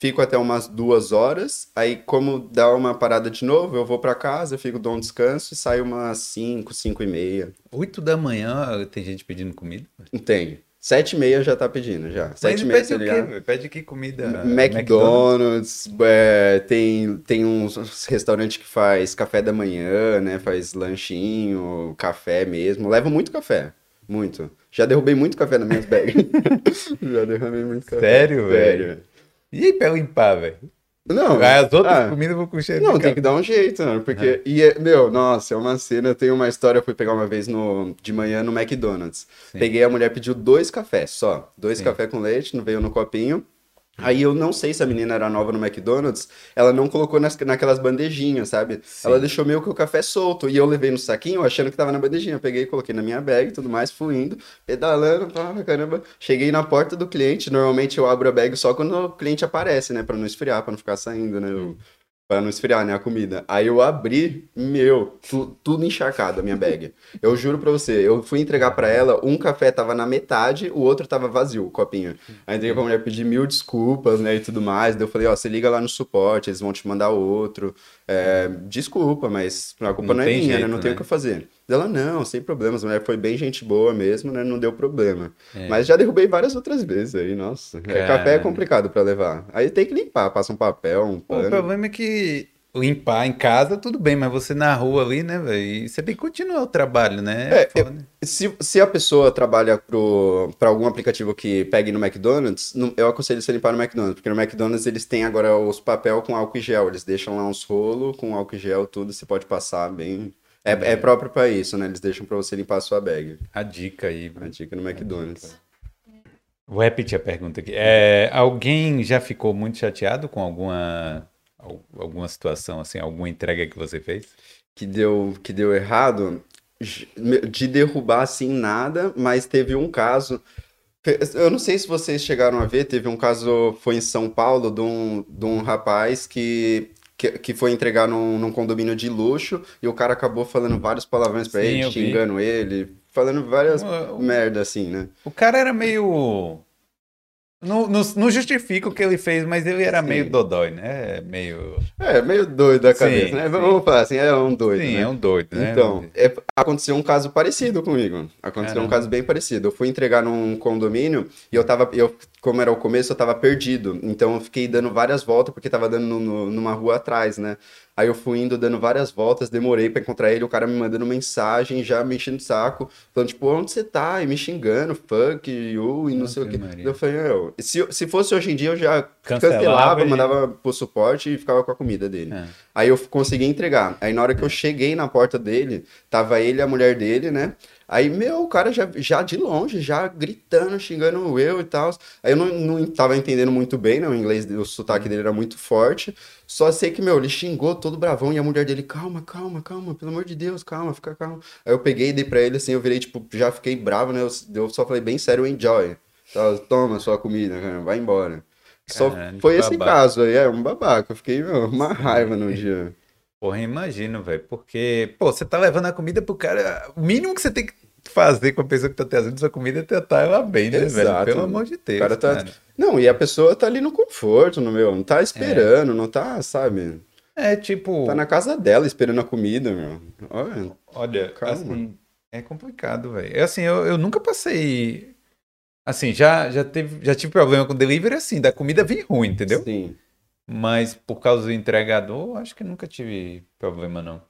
A: Fico até umas duas horas, aí como dá uma parada de novo, eu vou pra casa, fico, dou um descanso e saio umas 5, 5 e meia.
B: Oito da manhã tem gente pedindo comida?
A: Tem. Sete e meia já tá pedindo, já. Sete e meia
B: pede
A: você
B: o quê? Pede que comida?
A: McDonald's, é, tem, tem uns restaurantes que faz café da manhã, né? Faz lanchinho, café mesmo. Leva muito café. Muito. Já derrubei muito café nas minhas bags. já derrubei muito café.
B: Sério, velho?
A: Sério.
B: E aí pra limpar, velho?
A: Não.
B: As outras
A: ah,
B: comidas eu vou com cheiro
A: Não, tem que dar um jeito, né? Porque, e é- meu, nossa, é uma cena, eu tenho uma história, eu fui pegar uma vez no, de manhã no McDonald's.
B: Sim.
A: Peguei, a mulher pediu dois cafés só, dois
B: Sim.
A: café com leite, não veio no copinho. Aí eu não sei se a menina era nova no McDonald's, ela não colocou nas, naquelas bandejinhas, sabe?
B: Sim.
A: Ela deixou meio que o café solto, e eu levei no saquinho achando que tava na bandejinha. Eu peguei, coloquei na minha bag e tudo mais, fui indo, pedalando, pá, caramba. Cheguei na porta do cliente, normalmente eu abro a bag só quando o cliente aparece, né? Pra não esfriar, pra não ficar saindo, né? Eu- Pra não esfriar, né, a comida. Aí eu abri, meu, tu- tudo encharcado a minha bag. Eu juro pra você, eu fui entregar pra ela, um café tava na metade, o outro tava vazio, o copinho. Aí entreguei pra mulher pedir mil desculpas, né, e tudo mais. Daí eu falei, ó, você liga lá no suporte, eles vão te mandar outro. É, desculpa, mas a culpa
B: Não
A: não, é minha,
B: jeito,
A: né, não tem o
B: né?
A: que fazer. Ela, não, sem problemas, a mulher foi bem gente boa mesmo, né? Não deu problema. É. Mas já derrubei várias outras vezes aí, nossa. É, café é complicado para levar. Aí tem que limpar, passa um papel, um pano.
B: O problema é que limpar em casa, tudo bem, mas você na rua ali, né, velho? Você tem que continuar o trabalho, né?
A: É, eu, se, se a pessoa trabalha para algum aplicativo que pegue no McDonald's, eu aconselho você limpar no McDonald's, porque no McDonald's eles têm agora os papel com álcool e gel, eles deixam lá uns rolos com álcool e gel, tudo, você pode passar bem. É, é próprio para isso, né? Eles deixam para você limpar a sua bag.
B: A dica aí.
A: A dica no McDonald's.
B: Vou repetir a pergunta aqui. É, alguém já ficou muito chateado com alguma alguma situação, assim, alguma entrega que você fez?
A: Que deu, que deu errado? De derrubar, assim, nada, mas teve um caso. Eu não sei se vocês chegaram a ver, teve um caso, foi em São Paulo, de um, de um rapaz que, que, que foi entregar num, num condomínio de luxo e o cara acabou falando vários palavrões pra Sim, ele, xingando ele, falando várias o, merda assim, né?
B: O cara era meio não, não, não, justifica o que ele fez, mas ele era sim. meio dodói, né? Meio.
A: É, meio doido da cabeça, sim, né? Sim. Vamos falar assim, é um doido. Sim,
B: né? é um doido, né?
A: Então, é, aconteceu um caso parecido comigo. Aconteceu Caramba. um caso bem parecido. Eu fui entregar num condomínio e eu tava. Eu, como era o começo, eu tava perdido. Então eu fiquei dando várias voltas, porque tava dando no, no, numa rua atrás, né? Aí eu fui indo, dando várias voltas, demorei para encontrar ele, o cara me mandando mensagem, já me enchendo o saco, falando, tipo, onde você tá? E me xingando, fuck you, e não Nossa, sei o quê. Eu falei, eu, se, se fosse hoje em dia, eu já cancelava, cancelava mandava pro suporte e ficava com a comida dele. É. Aí eu consegui entregar. Aí na hora que é. eu cheguei na porta dele, tava ele e a mulher dele, né? Aí, meu, o cara já, já de longe, já gritando, xingando eu e tal. Aí eu não, não tava entendendo muito bem, né? O inglês, o sotaque uhum. dele era muito forte. Só sei que, meu, ele xingou todo bravão e a mulher dele, calma, calma, calma, pelo amor de Deus, calma, fica calma. Aí eu peguei e dei pra ele assim, eu virei, tipo, já fiquei bravo, né? Eu, eu só falei bem sério, enjoy. Toma sua comida, cara, vai embora. Só foi esse babaca. caso aí, é um babaca. Eu fiquei, meu, uma raiva no dia.
B: Porra, imagino, velho. Porque, pô, você tá levando a comida pro cara. O mínimo que você tem que fazer com a pessoa que tá trazendo sua comida é tratar ela bem, né, Exato. velho? Pelo amor de Deus. Cara
A: tá... Cara. Não, e a pessoa tá ali no conforto, no meu. Não tá esperando, é. não tá, sabe?
B: É tipo.
A: Tá na casa dela esperando a comida, meu. Olha.
B: Olha, calma. assim. É complicado, velho. É assim, eu, eu nunca passei. Assim, já, já, teve, já tive problema com delivery assim, da comida vir ruim, entendeu?
A: Sim.
B: Mas por causa do entregador, acho que nunca tive problema, não.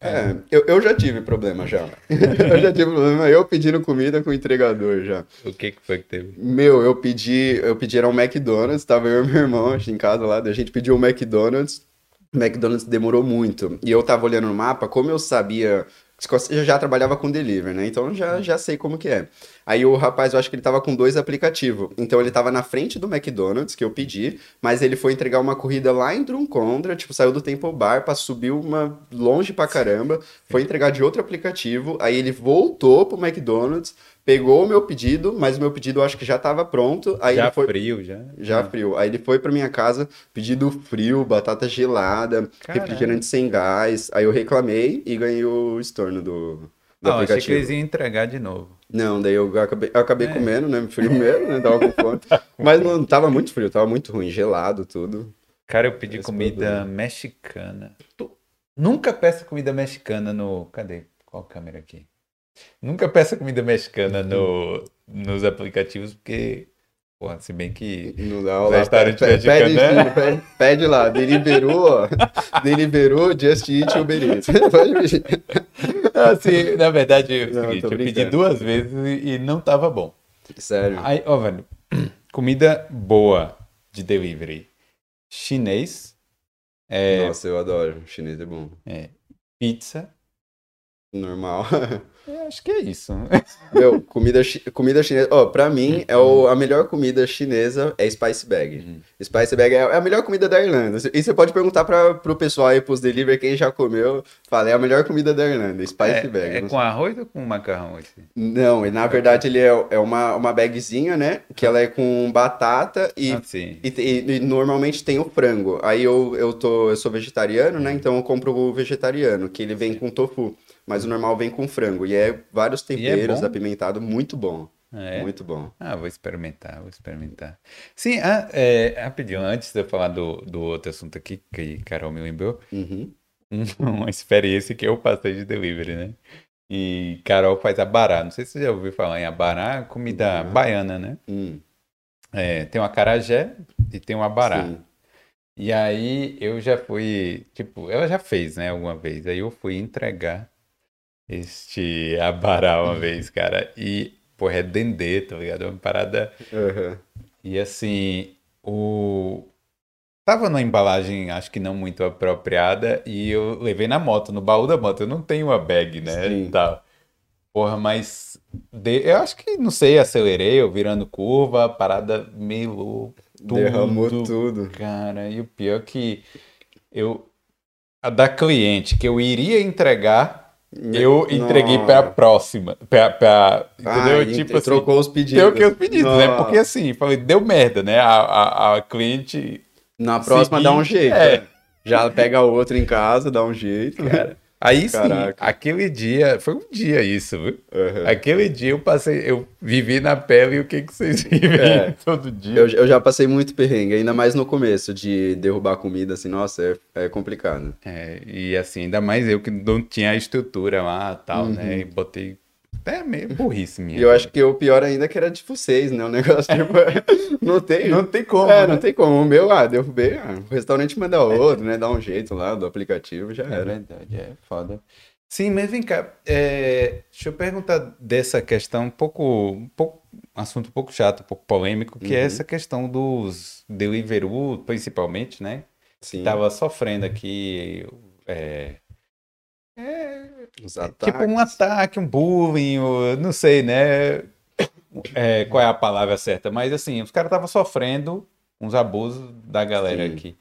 A: É, eu, eu já tive problema já. eu já tive problema, eu pedindo comida com o entregador já.
B: O que que foi que teve?
A: Meu, eu pedi, eu pedi era um McDonald's, tava eu e meu irmão em casa lá, a gente pediu um McDonald's, o McDonald's demorou muito. E eu tava olhando no mapa, como eu sabia eu já trabalhava com delivery, né? Então já, já sei como que é. Aí o rapaz, eu acho que ele tava com dois aplicativos. Então ele tava na frente do McDonald's, que eu pedi, mas ele foi entregar uma corrida lá em Drumcondra, tipo, saiu do Temple Bar pra subir uma longe pra caramba, foi entregar de outro aplicativo, aí ele voltou pro McDonald's, pegou o meu pedido, mas o meu pedido eu acho que já estava pronto. Aí
B: já
A: foi...
B: frio, já?
A: Já ah. frio. Aí ele foi para minha casa, pedido frio, batata gelada, Caramba. refrigerante sem gás. Aí eu reclamei e ganhei o estorno do, do
B: não, aplicativo. Achei que eles iam entregar de novo.
A: Não, daí eu acabei, eu acabei é. comendo, né? Frio mesmo, né? Tava com fome. mas não tava muito frio, tava muito ruim, gelado, tudo.
B: Cara, eu pedi Esse comida produto. mexicana. Tu... Nunca peça comida mexicana no. Cadê? Qual câmera aqui? Nunca peça comida mexicana no, nos aplicativos, porque, porra, se bem que
A: não dá lá, restaurante pede, mexicano, pede, né? pede, pede lá, Deliveroo, ó, Deliveroo, Just Eat, Uber Eats.
B: assim, na verdade, é o não, seguinte, eu pedi duas vezes e não tava bom.
A: Sério?
B: Aí, ó, velho, comida boa de delivery. Chinês.
A: É... Nossa, eu adoro. Chinês é bom.
B: É. Pizza.
A: Normal.
B: É, acho que é isso.
A: Meu, comida, comida chinesa. Ó, oh, pra mim, é o, a melhor comida chinesa é Spice Bag. Uhum. Spice Bag é, é, a melhor comida da Irlanda. E você pode perguntar pra, pro pessoal aí, pros delivery, quem já comeu. Fala, é a melhor comida da Irlanda, Spice
B: é,
A: Bag.
B: É com sei. arroz ou com macarrão esse?
A: Não, e na verdade ele é, é uma, uma bagzinha, né? Que ela é com batata e, ah, e, e, e, normalmente tem o frango. Aí eu, eu, tô, eu sou vegetariano, né? Uhum. Então eu compro o vegetariano, que ele vem com tofu. Mas o normal vem com frango. E é vários é temperos, é apimentado, muito bom. É. Muito bom.
B: Ah, vou experimentar, vou experimentar. Sim, ah, é, rapidinho, antes de eu falar do, do outro assunto aqui, que Carol me lembrou,
A: uhum.
B: uma experiência que eu passei de delivery, né? E Carol faz abará. Não sei se você já ouviu falar em abará, comida
A: Uhum.
B: baiana, né?
A: Hum,
B: É, tem o acarajé e tem o abará.
A: sim.
B: E aí eu já fui, tipo, ela já fez, né, alguma vez. Aí eu fui entregar este abará uma vez, cara. E, pô, é dendê, tá ligado? É uma parada.
A: Aham.
B: E assim, o. Tava numa embalagem, acho que não muito apropriada, e eu levei na moto, no baú da moto. Eu não tenho uma bag, né?
A: Sim.
B: E tal. Porra, mas de- eu acho que, não sei, acelerei, eu virando curva, a parada meio
A: Derramou
B: tudo,
A: tudo.
B: Cara, e o pior é que eu. A da cliente que eu iria entregar, eu entreguei para a próxima. Pra, pra- entendeu?
A: Ah,
B: tipo assim.
A: trocou os pedidos.
B: Que os pedidos, né?
A: Nossa.
B: Porque assim, falei, deu merda, né? A, a, a cliente.
A: Na próxima dá um
B: seguinte,
A: jeito.
B: é.
A: né? Já pega outro em casa, dá um jeito.
B: Cara, aí sim,
A: Caraca.
B: aquele dia, foi um dia isso, viu?
A: Aham.
B: Aquele dia eu passei, eu vivi na pele o que, que vocês vivem
A: É.
B: todo dia.
A: Eu, eu já passei muito perrengue, ainda mais no começo, de derrubar comida, assim, nossa, é, é complicado.
B: É, e assim, ainda mais eu que não tinha a estrutura lá tal,
A: Uhum.
B: né? E botei. É meio burrice minha.
A: E eu acho que o pior ainda é que era de vocês, né? O negócio, tipo, não tem...
B: Não tem como.
A: É,
B: né?
A: não tem como. O meu, ah, derrubei, ah, o restaurante manda outro, né? Dá um jeito lá do aplicativo, já
B: É
A: era.
B: verdade, é foda. Sim, mas vem cá, é, deixa eu perguntar dessa questão um pouco, um pouco, assunto um pouco chato, um pouco polêmico, que é
A: Uhum.
B: essa questão dos Deliveroo, principalmente, né?
A: Sim,
B: Tava sofrendo aqui, é,
A: os
B: tipo um ataque, um bullying, ou- não sei, né? É, qual é a palavra certa, mas assim, os caras estavam sofrendo uns abusos da galera
A: Sim.
B: aqui.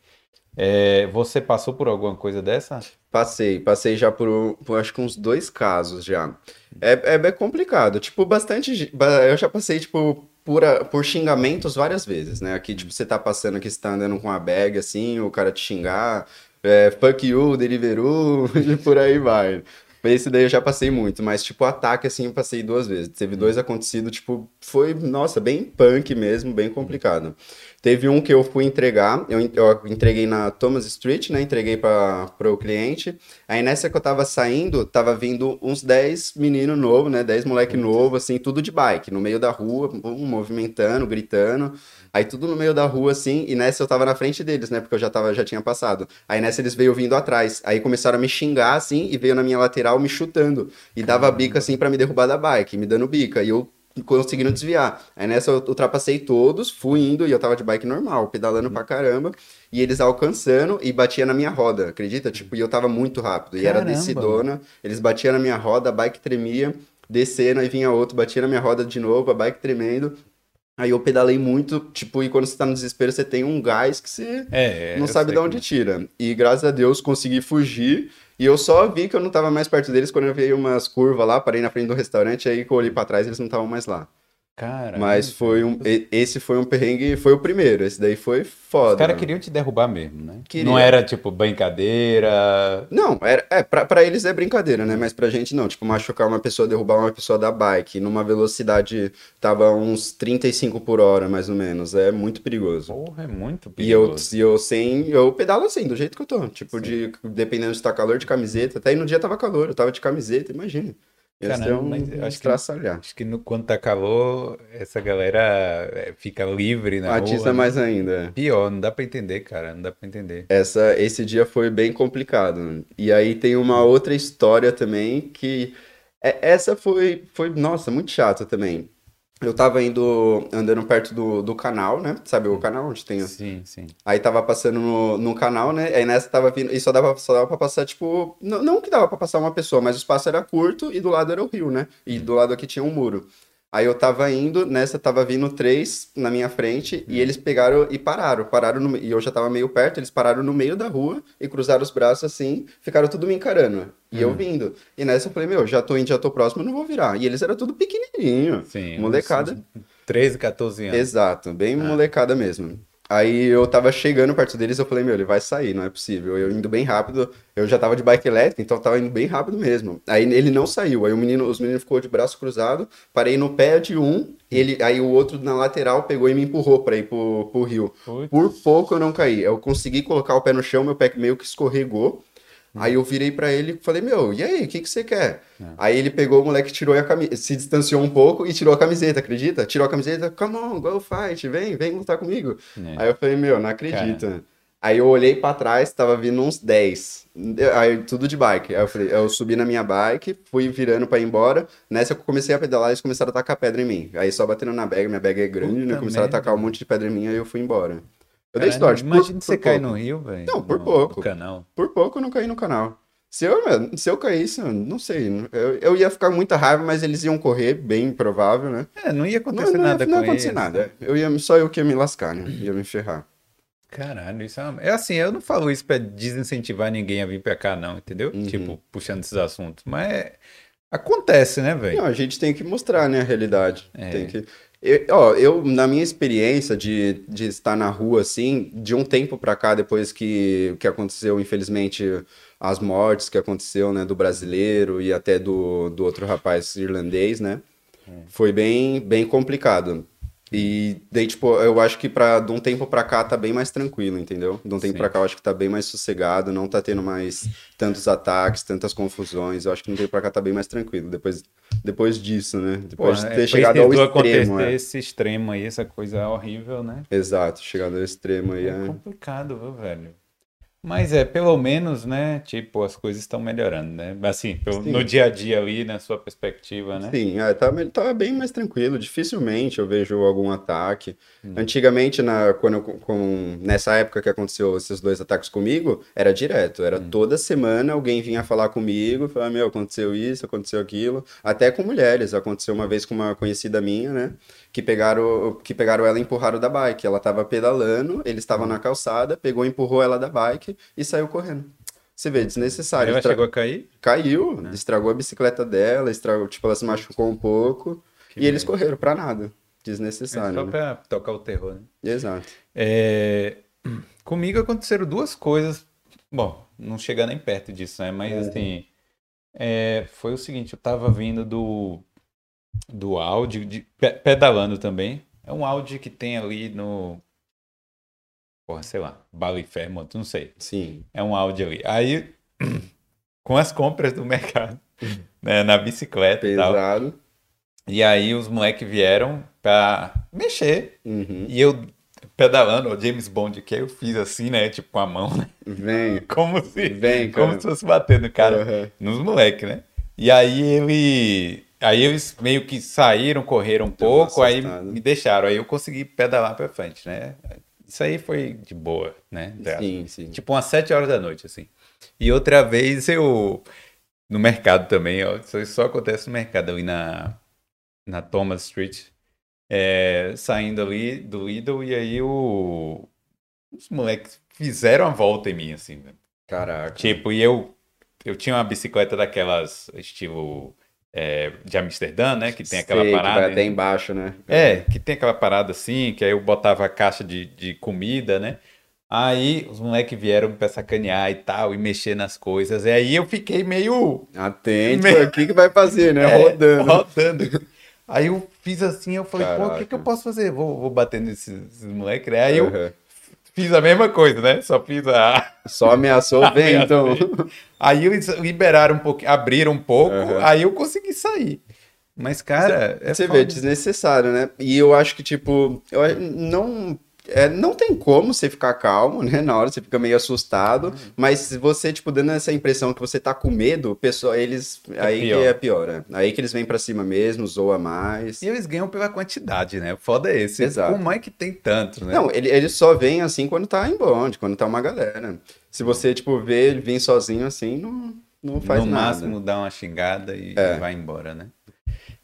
B: É, você passou por alguma coisa dessa?
A: Passei, passei já por, por acho que uns dois casos já. É, é bem complicado. Tipo, bastante. Eu já passei, tipo, por, por xingamentos várias vezes, né? Aqui, tipo, você tá passando aqui, você tá andando com a bag, assim, o cara te xingar, é, fuck you, Deliveroo, e por aí vai. Esse daí eu já passei muito, mas, tipo, ataque, assim, eu passei duas vezes. Teve dois acontecidos, tipo, foi, nossa, bem punk mesmo, bem complicado. Teve um que eu fui entregar, eu, eu entreguei na Thomas Street, né? Entreguei para o cliente. Aí nessa que eu tava saindo, tava vindo uns 10 meninos novos, né? 10 moleque novo, assim, tudo de bike, no meio da rua, um, movimentando, gritando. Aí tudo no meio da rua, assim, e nessa eu tava na frente deles, né? Porque eu já, tava, já tinha passado. Aí nessa eles veio vindo atrás. Aí começaram a me xingar, assim, e veio na minha lateral me chutando. E dava bica, assim, para me derrubar da bike, me dando bica. E eu conseguindo desviar. Aí nessa eu ultrapassei todos, fui indo e eu tava de bike normal, pedalando pra caramba, e eles alcançando e batia na minha roda, acredita? Tipo, e eu tava muito rápido, e era descidona, eles batiam na minha roda, a bike tremia, descendo, aí vinha outro, batia na minha roda de novo, a bike tremendo. Aí eu pedalei muito, tipo, e quando você tá no desespero, você tem um gás que você
B: É,
A: não sabe de onde
B: é.
A: tira. E graças a Deus consegui fugir. E eu só vi que eu não tava mais perto deles quando eu vi umas curvas lá, parei na frente do restaurante, aí que eu olhei pra trás eles não estavam mais lá.
B: Cara,
A: Mas foi um. e- Esse foi um perrengue, foi o primeiro. Esse daí foi foda.
B: Os caras queriam te derrubar mesmo, né?
A: Queria.
B: Não era tipo brincadeira.
A: Não, era, é, pra, pra eles é brincadeira, né? Mas pra gente não. Tipo, machucar uma pessoa, derrubar uma pessoa da bike numa velocidade. Tava uns 35 por hora, mais ou menos. É muito perigoso.
B: Porra, é muito
A: E eu,
B: perigoso.
A: se eu sem, eu pedalo assim, do jeito que eu tô. Tipo, de, dependendo se tá calor, de camiseta. Até aí no dia tava calor, eu tava de camiseta, imagina. Ser
B: Caramba,
A: um,
B: eu
A: um
B: acho que-
A: estraçalhar.
B: Acho que no, quando tá calor, essa galera é, fica livre na
A: Atiça
B: rua. né?
A: mais ainda.
B: Pior, não dá pra entender, cara. Não dá pra entender.
A: Essa, esse dia foi bem complicado. E aí tem uma outra história também que é- essa foi, foi, nossa, muito chata também. Eu tava indo, andando perto do, do canal, né? Sabe o canal onde tem...
B: Sim, sim.
A: Aí tava passando no, no canal, né? Aí nessa tava vindo... E só dava, só dava pra passar, tipo... Não, não que dava pra passar uma pessoa, mas o espaço era curto e do lado era o rio, né? E do lado aqui tinha um muro. Aí eu tava indo, nessa tava vindo três na minha frente e eles pegaram e pararam. Pararam no, e eu já tava meio perto, eles pararam no meio da rua e cruzaram os braços assim, ficaram tudo me encarando. E eu vindo. E nessa eu falei, meu, já tô indo, já tô próximo, eu não vou virar. E eles eram tudo pequenininho.
B: Sim.
A: Molecada.
B: uns 13, 14 anos.
A: Exato, bem molecada mesmo. Aí eu tava chegando perto deles, eu falei, meu, ele vai sair, não é possível. Eu indo bem rápido, eu já tava de bike elétrica, então eu tava indo bem rápido mesmo. Aí ele não saiu, aí o menino, os meninos ficou de braço cruzado, parei no pé de um, ele, aí o outro na lateral pegou e me empurrou pra ir pro, pro rio.
B: Putz.
A: Por pouco eu não caí. Eu consegui colocar o pé no chão, meu pé meio que escorregou. Aí eu virei pra ele e falei, meu, e aí, o que, que você quer? Aí ele pegou o moleque, tirou a camiseta, se distanciou um pouco e tirou a camiseta, acredita? Tirou a camiseta, come on, go fight, vem, vem lutar comigo.
B: É.
A: Aí eu falei, meu, não acredito. Aí eu olhei pra trás, tava vindo uns 10. Aí tudo de bike. Aí eu falei, eu subi na minha bike, fui virando pra ir embora. Nessa eu comecei a pedalar, eles começaram a tacar pedra em mim. Aí só batendo na bag, minha bag é grande, né?
B: Puta
A: Começaram
B: merda.
A: a tacar um monte de pedra em mim, aí eu fui embora. Eu dei sorte.
B: Imagina
A: por,
B: você cair no rio, velho.
A: Não, por
B: no-
A: pouco.
B: No canal.
A: Por pouco eu não caí no canal. Se eu, se eu caísse, não sei. Eu, eu ia ficar muita raiva, mas eles iam correr, bem provável, né?
B: É, não ia
A: Não,
B: acontecer
A: não,
B: nada
A: ia, não
B: com
A: ia acontecer
B: eles.
A: nada. Eu ia, só eu que ia me lascar, né? Ia me ferrar.
B: Caralho, isso é, uma... é assim, eu não falo isso pra desincentivar ninguém a vir pra cá, não, entendeu?
A: Uhum.
B: Tipo, puxando esses assuntos. Mas é- acontece, né, velho?
A: Não, a gente tem que mostrar, né, a realidade.
B: É.
A: Tem que... Eu, ó, eu, na minha experiência de, de estar na rua, assim, de um tempo pra cá, depois que, que aconteceu, infelizmente, as mortes que aconteceu, né, do brasileiro e até do, do outro rapaz irlandês, né,
B: É.
A: foi bem, bem complicado. E daí, tipo, eu acho que pra, de um tempo pra cá tá bem mais tranquilo, entendeu? De um tempo
B: Sim.
A: pra cá eu acho que tá bem mais sossegado, não tá tendo mais tantos ataques, tantas confusões. Eu acho que de um tempo pra cá tá bem mais tranquilo. Depois, depois disso, né? Depois
B: Porra,
A: de
B: é,
A: ter
B: foi
A: chegado ao extremo, é.
B: esse extremo aí, essa coisa horrível, né?
A: Exato, chegado ao extremo aí.
B: É
A: É...
B: complicado, viu, velho? Mas é, pelo menos, né? Tipo, as coisas estão melhorando, né? Assim, pelo- no dia a dia ali, na sua perspectiva, né?
A: Sim, é, tá, tá bem mais tranquilo. Dificilmente eu vejo algum ataque.
B: Hum.
A: Antigamente, na, quando eu, com, nessa época que aconteceu esses dois ataques comigo, era direto. Era
B: Hum.
A: toda semana alguém vinha falar comigo, falar, meu, aconteceu isso, aconteceu aquilo. Até com mulheres. Aconteceu uma vez com uma conhecida minha, né? Que pegaram, que pegaram ela e empurraram da bike. Ela tava pedalando, ele estava
B: Hum.
A: na calçada, pegou, empurrou ela da bike e saiu correndo. Você vê, desnecessário.
B: Ela
A: Estra-
B: chegou a cair?
A: Caiu,
B: Né?
A: estragou a bicicleta dela, estragou, tipo, ela se machucou um pouco.
B: Que
A: e eles
B: merda.
A: correram pra nada.
B: É
A: Desnecessário.
B: só
A: né?
B: pra tocar o terror, né?
A: Exato.
B: É, Comigo aconteceram duas coisas. Bom, não chega nem perto disso, né? Mas
A: Uhum.
B: assim, é, foi o seguinte, eu tava vindo do, do Audi, de, pe- pedalando também. É um Audi que tem ali no. Porra, sei lá, Bali Fairmont, não sei.
A: Sim.
B: É um Audi ali. Aí, com as compras do mercado, né, na bicicleta e tal.
A: Pesado.
B: E aí os moleques vieram pra mexer.
A: Uhum.
B: E eu pedalando, o James Bond, que eu fiz assim, né? Tipo com a mão, né?
A: Vem.
B: Como se,
A: Vem,
B: como se fosse bater no cara,
A: Uhum.
B: nos moleques, né? E aí ele. Aí eles meio que saíram, correram um
A: Deu
B: pouco, aí me deixaram. Aí eu consegui pedalar pra frente, né? Isso aí foi de boa, né?
A: Sim, sim.
B: Tipo umas 7 horas da noite, assim. E outra vez eu. No mercado também, ó. Isso só acontece no mercado ali na, na Thomas Street. é, saindo ali do Lidl e aí o. Os moleques fizeram a volta em mim, assim, velho.
A: Caraca.
B: Tipo, e eu. Eu tinha uma bicicleta daquelas, estilo. É, de Amsterdã, né? Que tem aquela
A: Sei, que
B: parada.
A: vai até embaixo, né?
B: É, que tem aquela parada assim, que aí eu botava a caixa de, de comida, né? Aí os moleques vieram pra sacanear e tal, e mexer nas coisas. E aí eu fiquei meio.
A: Atento,
B: Me-
A: o que que vai fazer, né?
B: é,
A: Rodando.
B: Rodando. Aí eu fiz assim, eu falei, pô, o que,
A: Caraca.
B: que eu posso fazer? Vou, vou bater nesses, nesses moleques, né? Aí eu
A: Uhum.
B: Fiz a mesma coisa, né? Só fiz a.
A: Só ameaçou, vem então.
B: Aí eles liberaram um pouco, abriram um pouco,
A: Uhum.
B: aí eu consegui sair. Mas, cara, é
A: Você
B: foda.
A: vê, desnecessário, né? E eu acho que, tipo, eu, não, é, não tem como você ficar calmo, né? Na hora você fica meio assustado,
B: Uhum.
A: mas se você, tipo, dando essa impressão que você tá com medo, o pessoal, eles. aí
B: pior.
A: que é pior, né? Aí que eles vêm pra cima mesmo, zoa mais.
B: E eles ganham pela quantidade, né? Foda é esse.
A: Exato.
B: Como é que tem tanto, né?
A: Não, ele, ele só vem assim quando tá em bonde, quando tá uma galera. Se você, tipo, vê ele vir sozinho assim, não, não faz
B: no
A: nada.
B: máximo dá uma xingada e
A: É.
B: vai embora, né?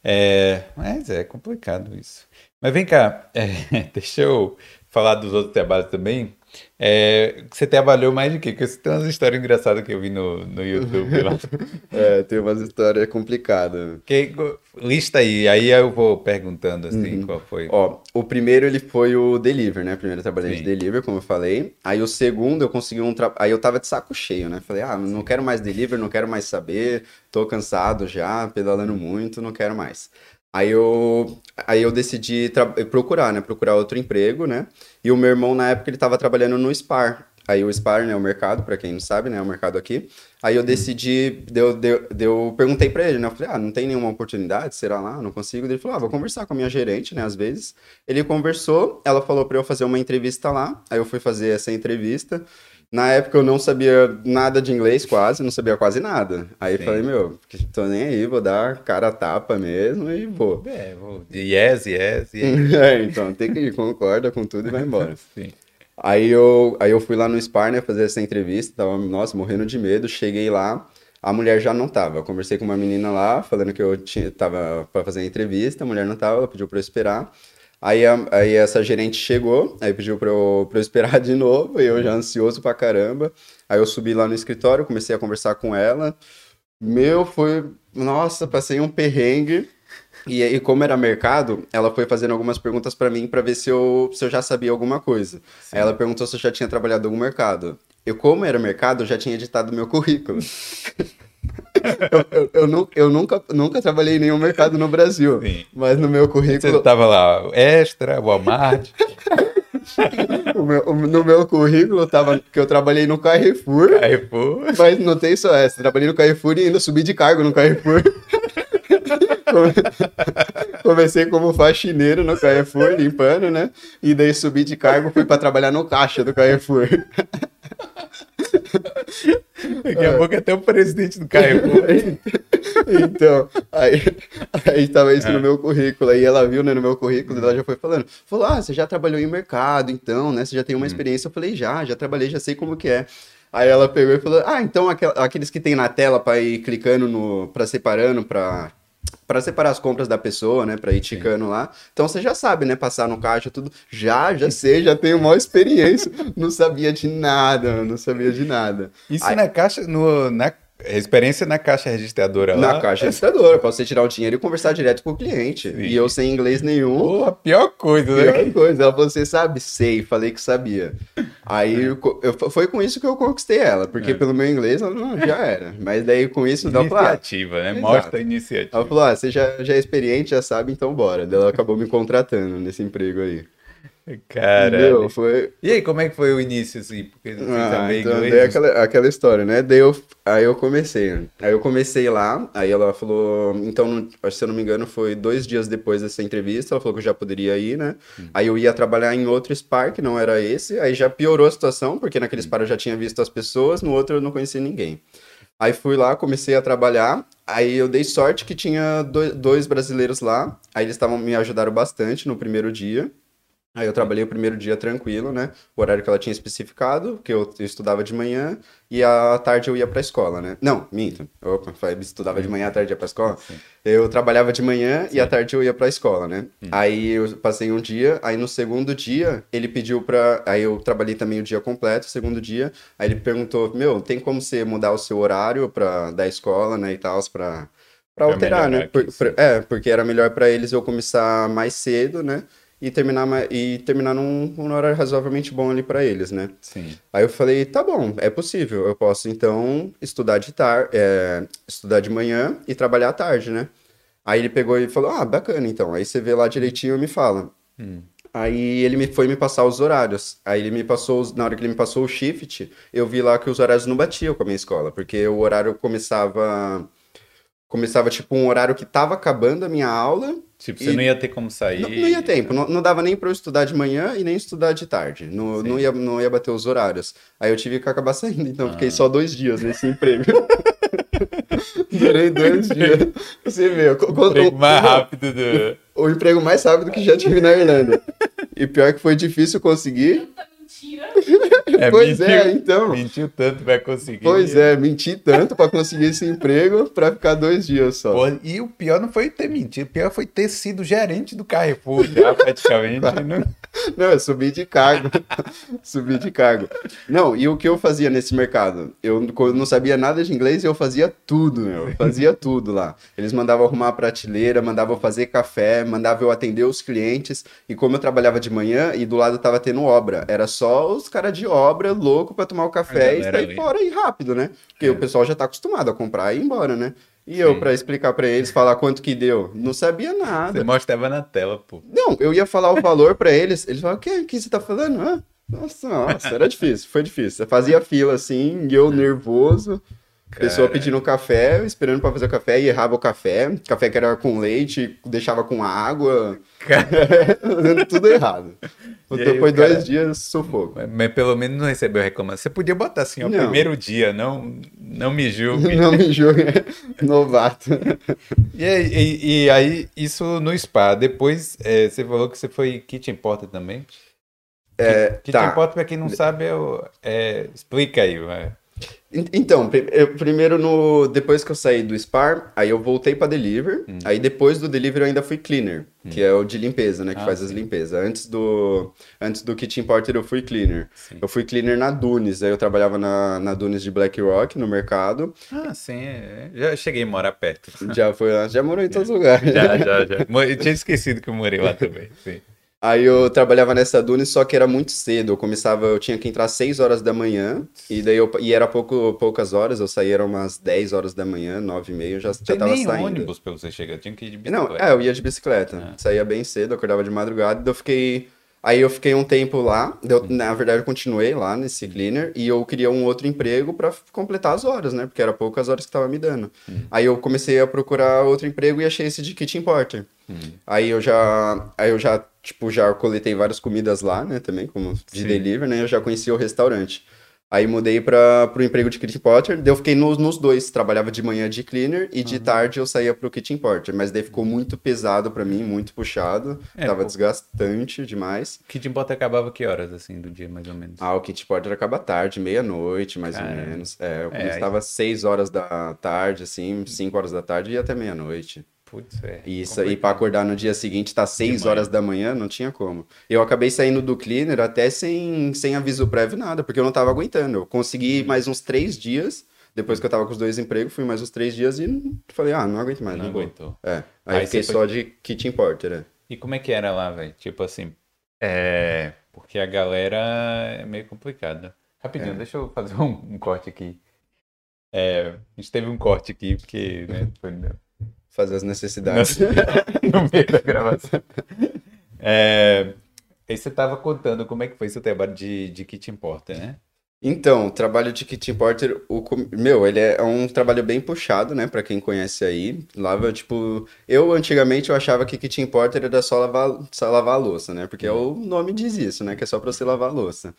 B: É, mas é complicado isso. Mas vem cá, é, deixa eu falar dos outros trabalhos também. É, você trabalhou mais de quê? Porque você tem umas histórias engraçadas que eu vi no, no YouTube lá.
A: É, tem umas histórias complicadas.
B: Que, lista aí, aí eu vou perguntando assim,
A: Uhum.
B: qual foi.
A: Ó, o primeiro ele foi o delivery, né? Primeiro eu trabalhei de
B: Sim.
A: delivery, como eu falei. Aí o segundo eu consegui um trabalho. Aí eu tava de saco cheio, né? Falei, ah, não quero mais delivery, não quero mais saber, tô cansado já, pedalando muito, não quero mais. Aí eu, aí eu decidi procurar, né? Procurar outro emprego, né? E o meu irmão, na época, ele tava trabalhando no SPAR. Aí o Spar, né, o mercado, para quem não sabe, né, é o mercado aqui. Aí eu decidi, deu, deu, deu, perguntei para ele, né, eu falei, ah, não tem nenhuma oportunidade, será lá? Não consigo. Ele falou, ah, vou conversar com a minha gerente, né, às vezes. Ele conversou, ela falou para eu fazer uma entrevista lá. Aí eu fui fazer essa entrevista. Na época eu não sabia nada de inglês, quase, não sabia quase nada. Aí Sim. falei, meu, tô nem aí, vou dar cara a tapa mesmo e vou.
B: É, vou. Yes, yes,
A: yes. é, então tem que ir, concorda com tudo e vai embora. Sim. Aí eu, aí eu fui lá no Spar, né, fazer essa entrevista, tava, nossa, morrendo de medo, cheguei lá, a mulher já não tava. Eu conversei com uma menina lá, falando que eu tinha, tava para fazer a entrevista, a mulher não tava, ela pediu para eu esperar. Aí, a, aí essa gerente chegou, aí pediu pra eu, pra eu esperar de novo, e eu já ansioso pra caramba. Aí eu subi lá no escritório, comecei a conversar com ela. Meu, foi. Nossa, passei um perrengue. E aí, como era mercado, ela foi fazendo algumas perguntas para mim para ver se eu, se eu já sabia alguma coisa. Aí ela perguntou se eu já tinha trabalhado em algum mercado. Eu, como era mercado, eu já tinha editado meu currículo. eu, eu, eu, eu, nunca, nunca trabalhei em nenhum mercado no Brasil. Sim. Mas no meu currículo.
B: Você tava lá, Extra, Walmart.
A: meu, no meu currículo tava que eu trabalhei no Carrefour.
B: Carrefour.
A: Mas não tem só essa. Trabalhei no Carrefour e ainda subi de cargo no Carrefour. Comecei como faxineiro no Carrefour, limpando, né? E daí subi de cargo, fui para trabalhar no caixa do Carrefour.
B: Daqui a é. pouco até o presidente do Carrefour.
A: então, aí, aí tava isso é. no meu currículo. Aí ela viu, né, no meu currículo, ela já foi falando. Falou, ah, você já trabalhou em mercado, então, né? Você já tem uma hum. experiência. Eu falei, já, já trabalhei, já sei como que é. Aí ela pegou e falou, ah, então aqueles que tem na tela para ir clicando no, para separando, para para separar as compras da pessoa, né, para ir ticando lá. Então você já sabe, né, passar no caixa tudo. Já, já sei, já tenho maior experiência. não sabia de nada, não sabia de nada.
B: Isso Aí... na caixa, no, na Experiência na caixa registradora
A: lá. Na caixa registradora, pra você tirar o dinheiro e conversar direto com o cliente. Sim. E eu sem inglês nenhum.
B: Porra, pior coisa,
A: né? Pior coisa. Ela falou, você sabe? Sei, falei que sabia. Aí é. eu, eu, foi com isso que eu conquistei ela, porque é. pelo meu inglês ela não, já era. Mas daí com isso
B: dá pra. Iniciativa, né? Mostra a iniciativa.
A: Ela falou: ah, você já, já é experiente, já sabe, então bora. Daí ela acabou me contratando nesse emprego aí.
B: Cara. Foi... E aí, como é que foi o início, assim? Porque
A: ah, então, daí aquela, aquela história, né? Daí eu, aí eu comecei. Aí eu comecei lá, aí ela falou... Então, se eu não me engano, foi dois dias depois dessa entrevista, ela falou que eu já poderia ir, né? Hum. Aí eu ia trabalhar em outro Spar, que não era esse, aí já piorou a situação, porque naquele hum. Spar eu já tinha visto as pessoas, no outro eu não conhecia ninguém. Aí fui lá, comecei a trabalhar. Aí eu dei sorte que tinha dois brasileiros lá. Aí eles estavam me ajudaram bastante no primeiro dia. Aí eu trabalhei o primeiro dia tranquilo, né? O horário que ela tinha especificado, que eu, estudava de manhã e à tarde eu ia pra escola, né? Não, minto. Opa, estudava de manhã, à tarde ia pra escola. Sim. Eu trabalhava de manhã Sim. e à tarde eu ia pra escola, né? Hum. Aí eu passei um dia, aí no segundo dia ele pediu pra. Aí eu trabalhei também o dia completo, segundo dia. Aí ele perguntou: Meu, tem como você mudar o seu horário pra, da escola, né? E tal, pra, pra alterar, né? Por, pra, é, porque era melhor pra eles eu começar mais cedo, né? E terminar, e terminar num, num horário razoavelmente bom ali para eles, né?
B: Sim.
A: Aí eu falei, tá bom, é possível, eu posso então estudar de tarde, é, estudar de manhã e trabalhar à tarde, né? Aí ele pegou e falou, ah, bacana então, aí você vê lá direitinho e me fala. Hum. Aí ele me foi me passar os horários. Aí ele me passou, na hora que ele me passou o shift, eu vi lá que os horários não batiam com a minha escola, porque o horário começava começava tipo um horário que tava acabando a minha aula
B: Tipo, você não ia ter como sair.
A: Não, não ia tempo, não, não, dava nem para eu estudar de manhã e nem estudar de tarde. Não, não, ia, não ia bater os horários. Aí eu tive que acabar saindo, então ah. fiquei só dois dias nesse emprego. Durei dois dias. Você vê, o
B: emprego mais rápido do.
A: O emprego mais rápido que já tive na Irlanda. E pior que foi difícil conseguir.
C: Mentira.
A: É, pois mentiu, é, então.
B: Mentiu tanto pra conseguir.
A: Pois é, menti tanto pra conseguir esse emprego pra ficar dois dias só. Pô,
B: e o pior não foi ter mentido, o pior foi ter sido gerente do Carrefour já, praticamente. Não...
A: Não, eu subi de cargo. subi de cargo. Não, e o que eu fazia nesse mercado? Eu não sabia nada de inglês e eu fazia tudo, meu. Eu fazia tudo lá. Eles mandavam arrumar a prateleira, mandavam fazer café, mandavam eu atender os clientes. E como eu trabalhava de manhã e do lado tava tendo obra, era só os caras de obra louco para tomar o café e sair fora e rápido, né? Porque é. o pessoal já tá acostumado a comprar e ir embora, né? E Sim. eu, para explicar para eles, falar quanto que deu, não sabia nada.
B: Você mostrava na tela, pô.
A: Não, eu ia falar o valor para eles, eles falavam, o que, que você tá falando? Ah, Nossa, nossa, era difícil, foi difícil. Você fazia fila assim, eu nervoso, pessoa pedindo café, esperando pra fazer o café, e errava o café. Café que era com leite, deixava com água. Tudo errado.
B: E aí
A: Depois
B: o
A: de dois
B: cara-
A: dias, sufoco.
B: Mas pelo menos não recebeu reclamação. Você podia botar assim, ó,
A: Não.
B: primeiro dia, não, não me julgue.
A: Não me julgue, novato.
B: E, aí- e- e aí, isso no spa. Depois, é, você falou que você foi kitchen porter também.
A: É,
B: Kitchen
A: tá.
B: porter, pra quem não sabe, é, o- é- explica aí. vai.
A: En- Então, eu- primeiro no depois que eu saí do Spar, aí eu voltei pra Deliver.
B: Hum.
A: Aí depois do Deliver eu ainda fui cleaner, que é o de limpeza, né, que
B: Ah,
A: faz as
B: sim.
A: limpezas. Antes do antes do Kitchen Porter eu fui cleaner.
B: Sim.
A: Eu fui cleaner na Dunes, aí eu trabalhava na, na Dunes de Black Rock no mercado.
B: Ah, sim. é. Já cheguei a morar perto.
A: Já foi lá, já morou em todos os lugares.
B: Já, já, já. Eu tinha esquecido que eu morei lá também. Sim.
A: Aí eu trabalhava nessa Dunes, só que era muito cedo. Eu começava, eu tinha que entrar às 6 horas da manhã, e daí eu, e era pouco, poucas horas, eu saía era umas 10 horas da manhã, 9 e meia, eu já, já
B: Tem
A: tava
B: nem
A: saindo.
B: ônibus pra você chegar. Tinha que ir de
A: Não,
B: bicicleta.
A: é, eu ia de bicicleta.
B: Ah.
A: Saía bem cedo, acordava de madrugada, daí eu fiquei. Aí eu fiquei um tempo lá, eu, na verdade eu continuei lá nesse cleaner e eu queria um outro emprego pra completar as horas, né? Porque era poucas horas que tava me dando. Aí eu comecei a procurar outro emprego e achei esse de kitchen porter. Aí eu já, aí eu já, tipo, já coletei várias comidas lá, né, também, como de
B: Sim.
A: delivery, né? Eu já conhecia o restaurante. Aí mudei para pro emprego de kitchen porter, daí eu fiquei nos, nos dois, trabalhava de manhã de cleaner e de tarde eu saía pro kitchen porter, mas daí ficou muito pesado pra mim, muito puxado,
B: É,
A: tava
B: pô.
A: desgastante demais.
B: Kitchen porter acabava que horas, assim, do dia, mais ou menos?
A: Ah, o kitchen porter acaba tarde, meia-noite, mais
B: Caramba.
A: ou menos. É, eu
B: É, aí-
A: começava às 6 horas da tarde, assim, 5 horas da tarde e até meia-noite.
B: Putz, é.
A: E isso
B: complicado.
A: pra acordar no dia seguinte, tá 6
B: manhã.
A: horas da manhã, não tinha como. Eu acabei saindo do cleaner até sem, sem aviso prévio, nada, porque eu não tava aguentando. Eu consegui
B: Uhum.
A: mais uns três dias, depois que eu tava com os dois empregos, fui mais uns três dias e falei, ah, não aguento mais,
B: Não
A: não,
B: aguentou.
A: É, aí,
B: Aí
A: fiquei
B: você
A: só
B: foi-
A: de kitchen porter, né?
B: E como é que era lá, velho? Tipo assim, é. Porque a galera é meio complicada. Rapidinho,
A: É.
B: deixa eu fazer um, um corte aqui. É, a gente teve um corte aqui, porque né, foi no,
A: Fazer as necessidades.
B: no meio da gravação. É, aí você tava contando como é que foi seu trabalho de, de kitchen porter, né?
A: Então, o trabalho de kitchen porter, o, meu, ele é um trabalho bem puxado, né, Pra quem conhece aí. Lava, tipo, eu antigamente eu achava que kitchen porter era só lavar, só lavar a louça, né? Porque o nome diz isso, né, que é só pra você lavar a louça.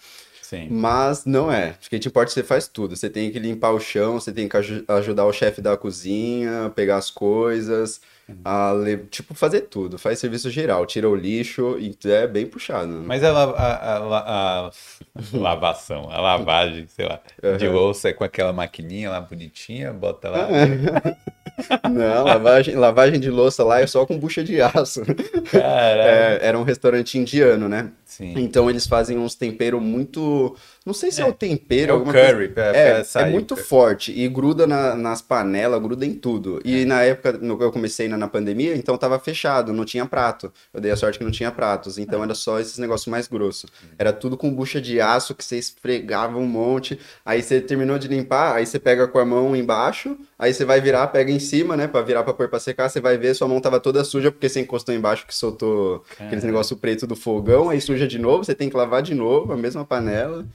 B: Sim.
A: Mas não é. Porter você faz tudo. Você tem que limpar o chão, você tem que aju- ajudar o chefe da cozinha, pegar as coisas, a le- tipo, fazer tudo. Faz serviço geral, tira o lixo, e é bem puxado. né?
B: Mas a, la- a, a, la- a lavação, a lavagem, sei lá, de
A: Aham.
B: louça é com aquela maquininha lá bonitinha, bota lá.
A: Não, lavagem, lavagem de louça lá é só com bucha de aço. É, era um restaurante indiano, né?
B: Sim.
A: Então eles fazem uns temperos muito. Não sei se é, o tempero,
B: É o curry, pra-
A: É,
B: sair
A: é
B: o
A: muito forte e gruda na- nas panelas, gruda em tudo. E
B: É.
A: na época, no que eu comecei na, na pandemia, então tava fechado, não tinha prato. Eu dei a sorte que não tinha pratos, então
B: É.
A: era só esses negócios mais grossos. Era tudo com bucha de aço que você esfregava um monte. Aí você terminou de limpar, aí você pega com a mão embaixo, aí você vai virar, pega em cima, né, Pra virar pra pôr pra secar, você vai ver, sua mão tava toda suja porque você encostou embaixo que soltou aqueles negócio preto do fogão, aí suja de novo, você tem que lavar de novo, a mesma panela.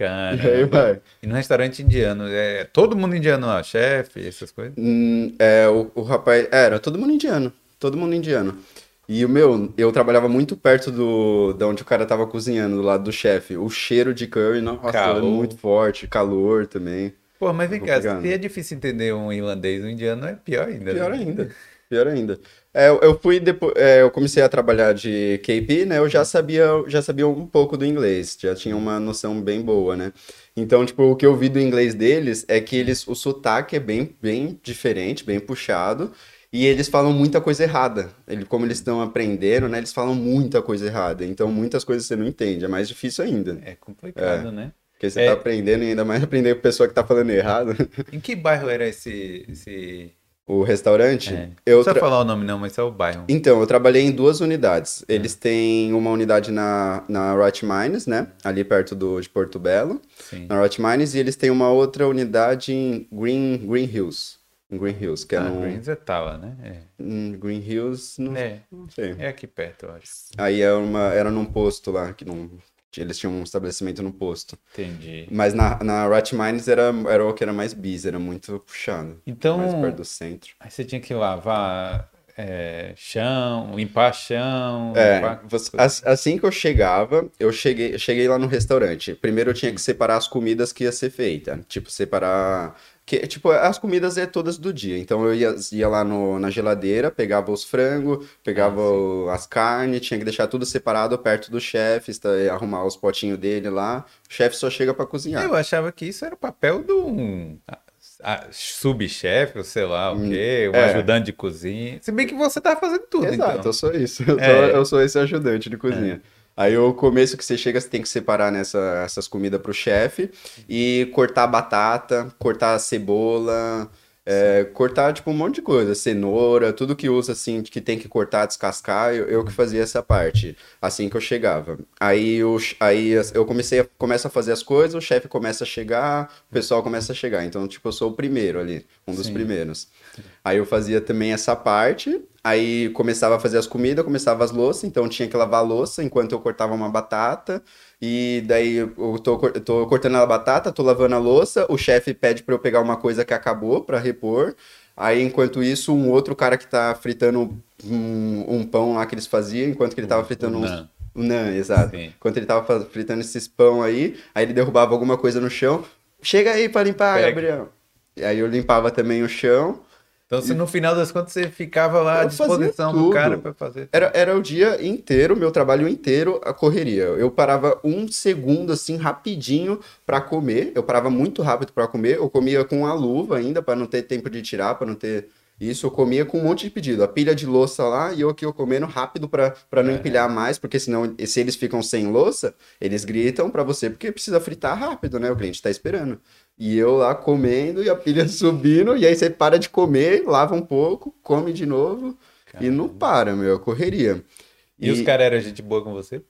A: E aí vai.
B: E no restaurante indiano, é todo mundo indiano lá, chefe, essas coisas?
A: Hum, é, o, o rapaz. é, Era todo mundo indiano. Todo mundo indiano. E o meu, eu trabalhava muito perto do, da onde o cara tava cozinhando, do lado do chefe. O cheiro de curry, nossa,
B: Calor.
A: era muito forte. Calor também.
B: Pô, mas vem cá, se é difícil entender um irlandês, um indiano é pior ainda.
A: Pior
B: né?
A: ainda. Pior ainda. É, eu- fui depois, é, eu comecei a trabalhar de KP, né? Eu já sabia, já sabia um pouco do inglês, já tinha uma noção bem boa, né? Então, tipo, o que eu vi do inglês deles é que eles, o sotaque é bem, bem diferente, bem puxado, e eles falam muita coisa errada. Ele, como eles estão aprendendo, né? Eles falam muita coisa errada. Então, muitas coisas você não entende, é mais difícil ainda.
B: É complicado, né?
A: Porque você
B: É.
A: tá aprendendo e ainda mais aprender com pessoa que tá falando errado.
B: Em que bairro era esse. esse...
A: O restaurante,
B: É.
A: eu
B: Não precisa
A: tra-
B: falar o nome, não, mas só o bairro.
A: Então, eu trabalhei em duas unidades. Eles têm uma unidade na, na Rot Mines, né? Ali perto do, de Porto Belo,
B: Sim.
A: na Rot Mines, e eles têm uma outra unidade em Green, Green Hills. Em Green Hills, que é
B: Ah,
A: no.
B: Greens é tava, né?
A: em Green Hills, não,
B: É.
A: não sei.
B: é. É aqui perto, eu acho.
A: Aí é uma, era num posto lá, que não. Eles tinham um estabelecimento no posto.
B: Entendi.
A: Mas na, na Rat Mines era, era o que era mais busy, era muito puxado.
B: Então,
A: Mais perto do centro.
B: aí você tinha que lavar é, chão, limpar chão.
A: É,
B: limpar-
A: você- as- assim que eu chegava, eu cheguei, eu cheguei lá no restaurante. Primeiro eu tinha que separar as comidas que ia ser feita. Tipo, separar. Que, tipo, as comidas é todas do dia. Então eu ia, ia lá no- na geladeira, pegava os frangos, pegava o- as carnes, tinha que deixar tudo separado perto do chefe, esta- arrumar os potinhos dele lá. O chefe só chega pra cozinhar.
B: Eu achava que isso era o papel um a- subchefe, ou sei lá o quê, um
A: é.
B: ajudante de cozinha. Se bem que você tá fazendo tudo,
A: Exato,
B: então.
A: eu sou isso. Eu,
B: É.
A: eu sou esse ajudante de cozinha. Aí o começo que você chega, você tem que separar nessa, essas comidas pro chefe e cortar batata, cortar cebola, é, cortar tipo um monte de coisa, cenoura, tudo que usa assim, que tem que cortar, descascar, eu, eu que fazia essa parte, assim que eu chegava. Aí, ch- aí eu comecei a, começo a fazer as coisas, o chefe começa a chegar, o pessoal começa a chegar. Então, tipo, eu sou o primeiro ali, um dos
B: Sim.
A: primeiros. Aí eu fazia também essa parte, aí começava a fazer as comidas, começava as louças, então tinha que lavar a louça enquanto eu cortava uma batata, e daí eu tô, tô cortando a batata, tô lavando a louça, o chefe pede pra eu pegar uma coisa que acabou pra repor, aí enquanto isso um outro cara que tá fritando um, um pão lá que eles faziam, enquanto que ele tava fritando uns... O naan, exato.
B: Sim.
A: Enquanto ele tava fritando esses pão aí, aí ele derrubava alguma coisa no chão, chega aí pra limpar,
B: Pega.
A: Gabriel. E aí eu limpava também o chão,
B: Então, se no final das contas você ficava lá à disposição do cara pra fazer.
A: Era, era o dia inteiro, meu trabalho inteiro, a correria. Eu parava um segundo, assim, rapidinho pra comer. Eu parava muito rápido pra comer. Eu comia com a luva ainda, pra não ter tempo de tirar, pra não ter isso. Eu comia com um monte de pedido. A pilha de louça lá e eu aqui eu comendo rápido pra não empilhar mais, porque senão, se eles ficam sem louça, eles gritam pra você, porque precisa fritar rápido, né? O cliente tá esperando. E eu lá comendo e a pilha subindo, e aí você para de comer, lava um pouco, come de novo. E não para, meu, é correria.
B: E, os caras eram gente boa com você?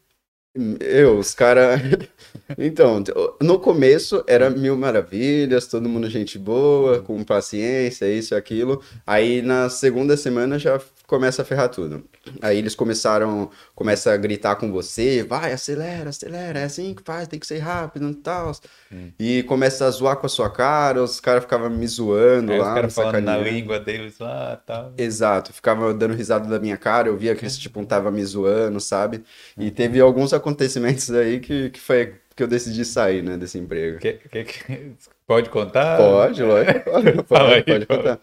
A: Eu, os caras. Então, no começo era mil maravilhas, todo mundo gente boa, com paciência, isso e aquilo. Aí na segunda semana já começa a ferrar tudo. Aí eles começaram, começa a gritar com você, vai, acelera, acelera, é assim que faz, tem que ser rápido e tal.
B: Hum.
A: E começa a zoar com a sua cara, os caras ficavam me zoando
B: Aí
A: lá,
B: os caras falando na língua deles lá tal.
A: Exato, ficava dando risada da minha cara, eu via que esse tipo tava me zoando, sabe?
B: Uhum.
A: E teve alguns acontecimentos aí que, que foi que eu decidi sair, né, desse emprego.
B: Que- que- que- Pode contar?
A: Pode, lógico, pode, pode, pode
B: fala.
A: contar.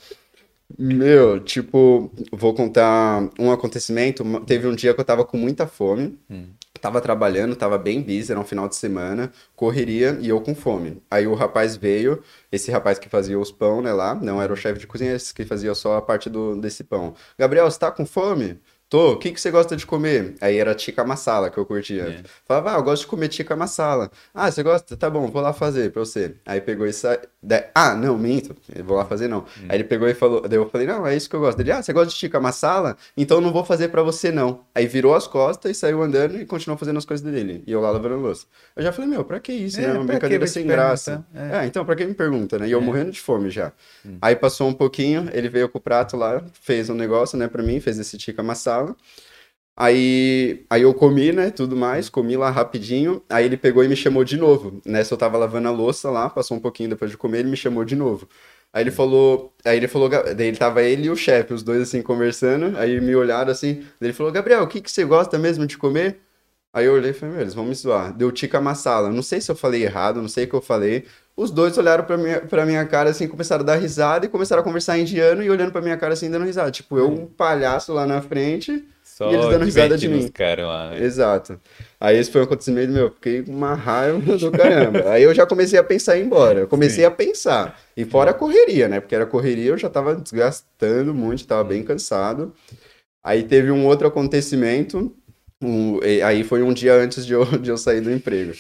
A: Meu, tipo, vou contar um acontecimento. Teve um dia que eu tava com muita fome,
B: Hum.
A: tava trabalhando, tava bem busy, era um final de semana, correria e eu com fome. Aí o rapaz veio, esse rapaz que fazia os pão, né, lá, não era o chefe de cozinha, esse que fazia só a parte do, desse pão. Gabriel, você tá com fome? Tô, o que que você gosta de comer? Aí era tikka masala que eu curtia.
B: É.
A: Falava, ah, eu gosto de comer tikka masala. Ah, você gosta? Tá bom, vou lá fazer pra você. Aí pegou isso. aí- da- Ah, não, minto. Vou lá fazer não.
B: Hum.
A: Aí ele pegou e falou. Daí eu falei, não, é isso que eu gosto. Ele, ah, você gosta de tikka masala? Então não vou fazer pra você não. Aí virou as costas e saiu andando e continuou fazendo as coisas dele. E eu lá lavando a louça. Eu já falei, meu, pra que isso,
B: É,
A: né? Uma brincadeira sem graça.
B: perguntar?
A: É. então, pra que me pergunta, né? E eu
B: É. Hum.
A: morrendo de fome já. Aí passou um pouquinho, ele veio com o prato lá, fez um negócio, né, pra mim, fez esse tikka masala. Aí, aí eu comi, né, tudo mais, comi lá rapidinho, aí ele pegou e me chamou de novo. Nessa eu tava lavando a louça lá, passou um pouquinho depois de comer, ele me chamou de novo. Aí ele falou, aí ele falou, daí ele tava ele e o chefe, os dois assim conversando, aí me olharam assim, daí ele falou, Gabriel, o que que você gosta mesmo de comer? Aí eu olhei e falei, meu, eles vão me zoar. Deu tikka masala. Não sei se eu falei errado, não sei o que eu falei. Os dois olharam pra minha, pra minha cara assim, começaram a dar risada e começaram a conversar em indiano e olhando pra minha cara assim, dando risada. Tipo, eu, um palhaço lá na frente,
B: Só
A: E eles dando risada de mim.
B: os caras lá, né?
A: Exato. Aí esse foi um acontecimento, meu, fiquei com uma raiva do caramba. Aí eu já comecei a pensar em ir embora. Eu comecei
B: Sim.
A: a pensar. E fora a correria, né? Porque era correria, eu já tava desgastando muito, tava bem cansado. Aí teve um outro acontecimento. um- aí foi um dia antes de eu, de eu sair do emprego.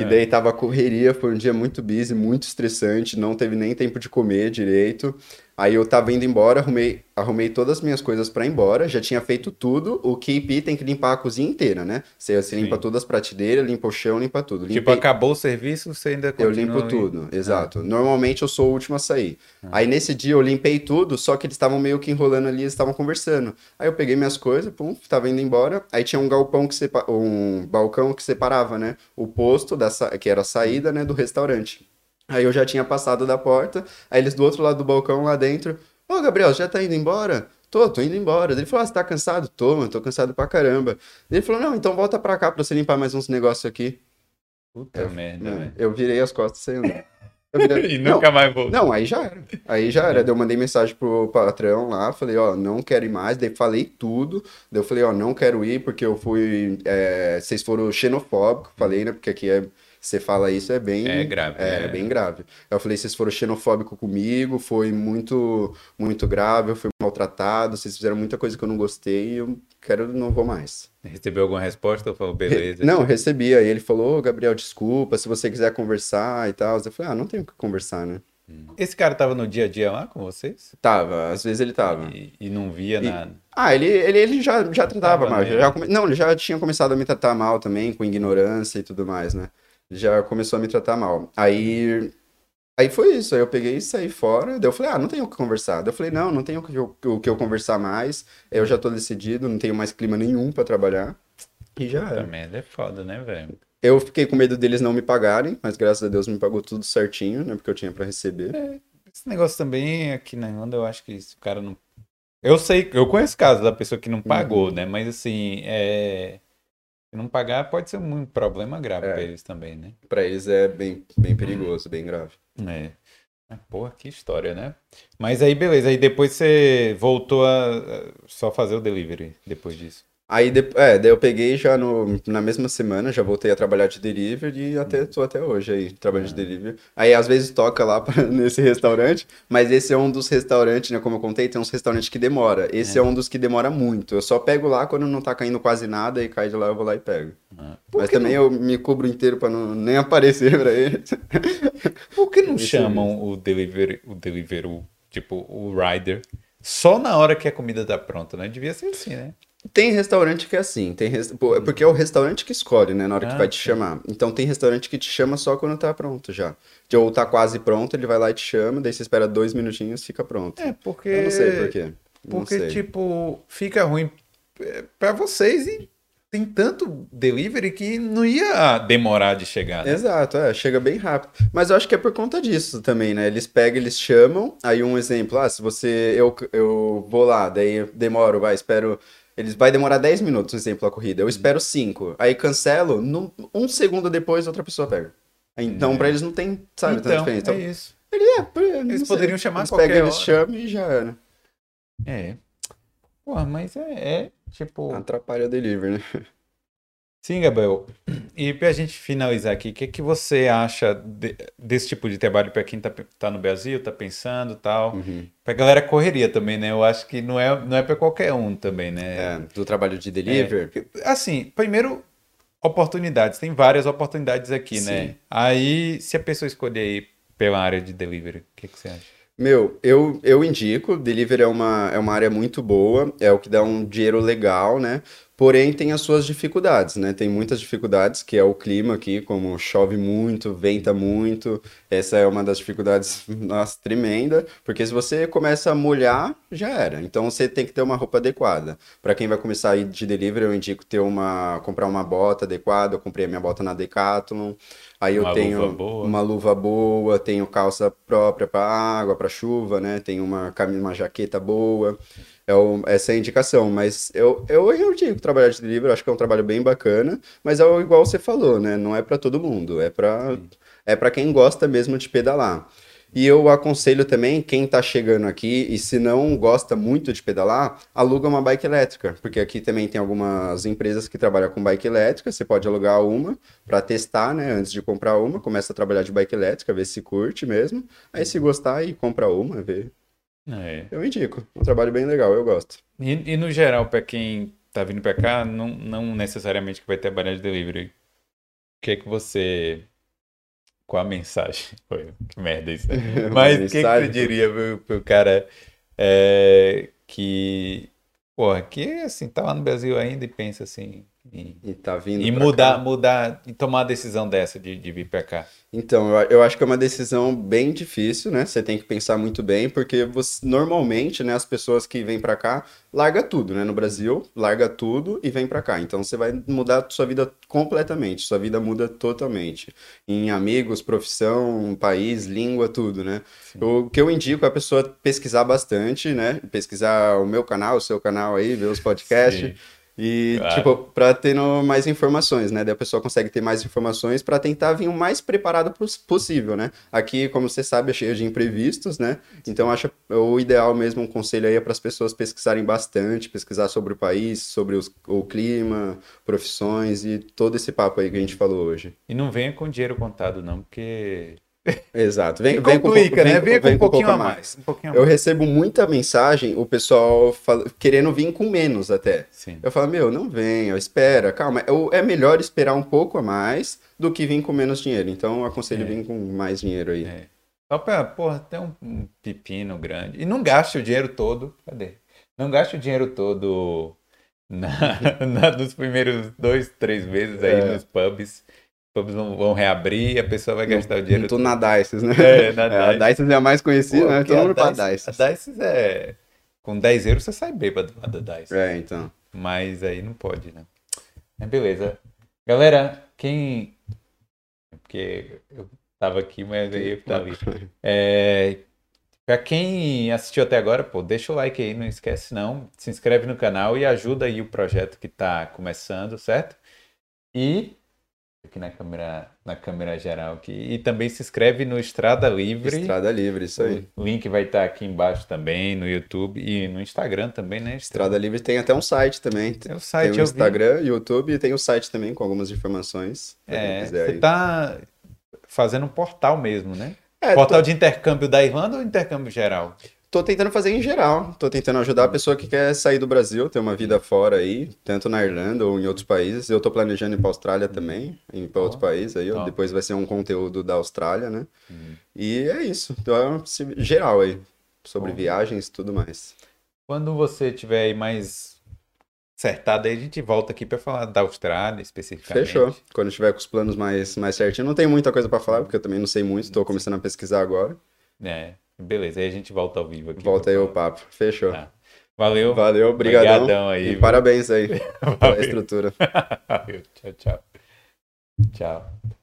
A: Que
B: É.
A: daí tava a correria, foi um dia muito busy, muito estressante, não teve nem tempo de comer direito. Aí eu tava indo embora, arrumei, arrumei todas as minhas coisas pra ir embora, já tinha feito tudo. O KP tem que limpar a cozinha inteira, né? Você, você limpa todas as pratedeiras, limpa o chão, limpa tudo.
B: Tipo,
A: Limpei-
B: acabou o serviço, você ainda
A: eu
B: continua...
A: limpo tudo,
B: Ah.
A: exato. Normalmente eu sou o último a sair. Aí nesse dia eu limpei tudo, só que eles estavam meio que enrolando ali, eles estavam conversando. Aí eu peguei minhas coisas, pum, tava indo embora. Aí tinha um galpão que sepa... um balcão que separava, né? O posto da sa... que era a saída, né, do restaurante. Aí eu já tinha passado da porta, aí eles do outro lado do balcão lá dentro, ô Gabriel, já tá indo embora? Tô, tô indo embora. Ele falou, ah, você tá cansado? Tô, mano, tô cansado pra caramba. Ele falou, não, então volta pra cá pra você limpar mais uns negócios aqui.
B: Puta merda,
A: É,
B: velho.
A: eu virei as costas sem andar. Eu virei-
B: E
A: Não,
B: nunca mais voltou.
A: não, aí já era. Aí já era. Daí eu mandei mensagem pro patrão lá, falei, ó, não quero ir mais. Daí falei tudo. Daí eu falei, ó, não quero ir porque eu fui. é, vocês foram xenofóbicos, falei, né? Porque aqui é. Você fala isso, é bem.
B: É grave,
A: É,
B: é.
A: bem grave. Eu falei, vocês foram xenofóbicos comigo, foi muito, muito grave, eu fui maltratado, vocês fizeram muita coisa que eu não gostei e eu quero, não vou mais.
B: Recebeu alguma resposta? Eu falo, beleza.
A: Não, recebi. Aí ele falou, ô, Gabriel, desculpa, se você quiser conversar e tal. Eu falei, ah, não tenho o que conversar, né?
B: Esse cara tava no dia a dia lá com vocês?
A: Tava, às vezes ele tava.
B: E, e não via nada.
A: Ah, ele, ele, ele já, já tratava
B: Tava
A: mal. Já come- Não, ele já tinha começado a me tratar mal também, com ignorância e tudo mais, né? Já começou a me tratar mal. Aí. Aí foi isso. Aí eu peguei e saí fora. Daí eu falei, ah, não tenho o que conversar. Daí eu falei, não, não tenho o que eu, o que eu conversar mais. Eu já tô decidido, não tenho mais clima nenhum pra trabalhar. E já era.
B: merda, é foda, né, velho?
A: Eu fiquei com medo deles não me pagarem, mas graças a Deus me pagou tudo certinho, né? Porque eu tinha pra receber.
B: Esse negócio também aqui na Irlanda, eu acho que se o cara não. Eu sei, eu conheço casos da pessoa que não pagou,
A: Uhum.
B: né? Mas assim, é. Se não pagar, pode ser um problema grave
A: É.
B: pra eles também, né?
A: Pra eles é bem, bem perigoso, bem grave.
B: É. Mas, Porra, que história, né? Mas aí, beleza. Aí depois você voltou a só fazer o delivery depois disso.
A: Aí, de- é, daí eu peguei já no, na mesma semana, já voltei a trabalhar de delivery e até, tô até hoje aí, trabalhando de delivery. Aí, às vezes, toca lá pra- nesse restaurante, mas esse é um dos restaurantes, né, como eu contei, tem uns restaurantes que demora. Esse é. um dos que demora muito. Eu só pego lá quando não tá caindo quase nada e cai de lá eu vou lá e pego.
B: Ah.
A: Mas também eu me cubro inteiro pra não nem aparecer pra eles.
B: Por que não
A: Esse
B: chamam o delivery, o delivery, o, tipo, o rider, só na hora que a comida tá pronta, né? Devia ser assim, né?
A: Tem restaurante que é assim, tem é porque é o restaurante que escolhe, né, na hora que
B: Ah,
A: vai te chamar. Então tem restaurante que te chama só quando tá pronto já. Ou tá quase pronto, ele vai lá e te chama, daí você espera dois minutinhos, fica pronto.
B: É, porque.
A: Eu não sei por quê.
B: Porque,
A: sei.
B: tipo, fica ruim é, pra vocês e tem tanto delivery que não ia demorar de chegar, né?
A: Exato, é, chega bem rápido. Mas eu acho que é por conta disso também, né? Eles pegam, eles chamam, aí um exemplo, ah, se você, eu, eu vou lá, daí eu demoro, vai, espero, eles vai demorar 10 minutos, um exemplo, a corrida, eu espero 5, aí cancelo, num- um segundo depois outra pessoa pega. Então, pra eles não tem, sabe, tanta
B: então,
A: diferença.
B: é
A: Então,
B: isso.
A: é, por- eu não
B: Eles
A: sei.
B: poderiam chamar
A: eles
B: qualquer
A: pegam, eles
B: hora.
A: chamam e já era.
B: É. Porra, mas é, é, tipo...
A: Atrapalha o delivery, né?
B: Sim, Gabriel. E pra gente finalizar aqui, o que, que você acha de- desse tipo de trabalho pra quem tá, pe- tá no Brasil, tá pensando e tal?
A: Uhum.
B: Pra galera correria também, né? Eu acho que não é, não é pra qualquer um também, né?
A: É, do trabalho de delivery.
B: Assim, primeiro, oportunidades. Tem várias oportunidades aqui, né?
A: Sim.
B: Aí, se a pessoa escolher ir pela área de delivery, o que, que você acha?
A: Meu, eu, eu indico, delivery é uma, é uma área muito boa, é o que dá um dinheiro legal, né? Porém, tem as suas dificuldades, né? Tem muitas dificuldades, que é o clima aqui, como chove muito, venta muito. Essa é uma das dificuldades, nossa, tremenda, porque se você começa a molhar, já era. Então, você tem que ter uma roupa adequada. Para quem vai começar a ir de delivery, eu indico ter uma, comprar uma bota adequada. Eu comprei a minha bota na Decathlon. Aí eu
B: Uma
A: tenho
B: luva boa.
A: uma luva boa, tenho calça própria para água, para chuva, né? Tenho uma camisa, uma jaqueta boa. É o- essa é a indicação, mas eu, eu, eu digo trabalhar de eu acho que é um trabalho bem bacana, mas é igual você falou, né? Não é para todo mundo, é para é para quem gosta mesmo de pedalar. E eu aconselho também quem tá chegando aqui e se não gosta muito de pedalar, aluga uma bike elétrica, porque aqui também tem algumas empresas que trabalham com bike elétrica, você pode alugar uma para testar, né, antes de comprar uma, começa a trabalhar de bike elétrica, ver se curte mesmo. Aí se gostar aí compra uma, vê.
B: É.
A: Eu indico, um trabalho bem legal, eu gosto.
B: E, e no geral, pra quem tá vindo pra cá, não, não necessariamente que vai trabalhar de delivery. O que é que você. qual a mensagem? Foi, que merda isso. Mas o que, que você diria pro, pro cara é, que, porra, que assim, tá lá no Brasil ainda e pensa assim,
A: e, e tá vindo
B: e mudar, cá. mudar e tomar a decisão dessa de, de vir para cá?
A: Então, eu, eu, acho que é uma decisão bem difícil, né? Você tem que pensar muito bem, porque você, normalmente, né, as pessoas que vêm para cá larga tudo, né? No Brasil, larga tudo e vem para cá. Então, você vai mudar sua vida completamente. Sua vida muda totalmente. Em amigos, profissão, país, língua, tudo, né? O que eu indico é a pessoa pesquisar bastante, né? Pesquisar o meu canal, o seu canal aí, ver os podcasts. Sim e, claro. tipo, pra ter mais informações, né? Daí a pessoa consegue ter mais informações para tentar vir o mais preparado possível, né? Aqui, como você sabe, é cheio de imprevistos, né? Então, acho o ideal mesmo, um conselho aí é para as pessoas pesquisarem bastante, pesquisar sobre o país, sobre os, o clima, profissões e todo esse papo aí que a gente falou hoje.
B: E não venha com dinheiro contado, não, porque
A: Exato.
B: Vem, vem complica, com, vem, né? Vem com, vem com um pouquinho a mais. Um pouquinho
A: eu mais. recebo muita mensagem, o pessoal fala, querendo vir com menos até. Sim. Eu falo, meu, não venha, espera, calma. É melhor esperar um pouco a mais do que vir com menos dinheiro. Então, eu aconselho é. vir com mais dinheiro aí. É.
B: Só pra, porra, ter um, um pepino grande. E não gaste o dinheiro todo. Cadê? Não gaste o dinheiro todo na, na, nos primeiros dois, três meses aí é. nos pubs pubs vão, vão reabrir a pessoa vai gastar o dinheiro.
A: Tudo na Dices, né? É, na é, A Dices é a mais conhecida, Pô, né? Todo mundo pra Dices.
B: A Dices é. Com 10 euros você sai bêbado lá da Dices.
A: É, então.
B: Mas aí não pode, né? Mas beleza. Galera, quem. Porque eu tava aqui, mas aí eu tava ali. É. Pra quem assistiu até agora, pô, deixa o like aí, não esquece não. Se inscreve no canal e ajuda aí o projeto que tá começando, certo? E aqui na câmera, na câmera geral aqui. E também se inscreve no Estrada Livre.
A: Estrada Livre, isso aí.
B: O link vai estar aqui embaixo também, no YouTube e no Instagram também, né?
A: Estrada Livre tem até um site também. Tem o site, tem o Instagram, vi. YouTube e tem o site também com algumas informações.
B: É, você tá fazendo um portal mesmo, né? É, portal tô... de intercâmbio da Irlanda ou intercâmbio geral?
A: Tô tentando fazer em geral. Tô tentando ajudar a pessoa que quer sair do Brasil, ter uma vida fora aí, tanto na Irlanda ou em outros países. Eu tô planejando ir pra Austrália também, ir pra outros países aí. Depois vai ser um conteúdo da Austrália, né? Uhum. E é isso. Então, geral aí, sobre oh. viagens e tudo mais.
B: Quando você tiver aí mais acertado, aí a gente volta aqui para falar da Austrália especificamente.
A: Fechou. Quando tiver com os planos mais, mais certinho. Não tem muita coisa para falar, porque eu também não sei muito, estou começando a pesquisar agora.
B: É. Beleza, aí a gente volta ao vivo aqui.
A: Volta aí o papo. Fechou.
B: Tá. Valeu.
A: Valeu, obrigadão. aí. E parabéns aí pela estrutura.
B: Valeu, tchau, tchau. Tchau.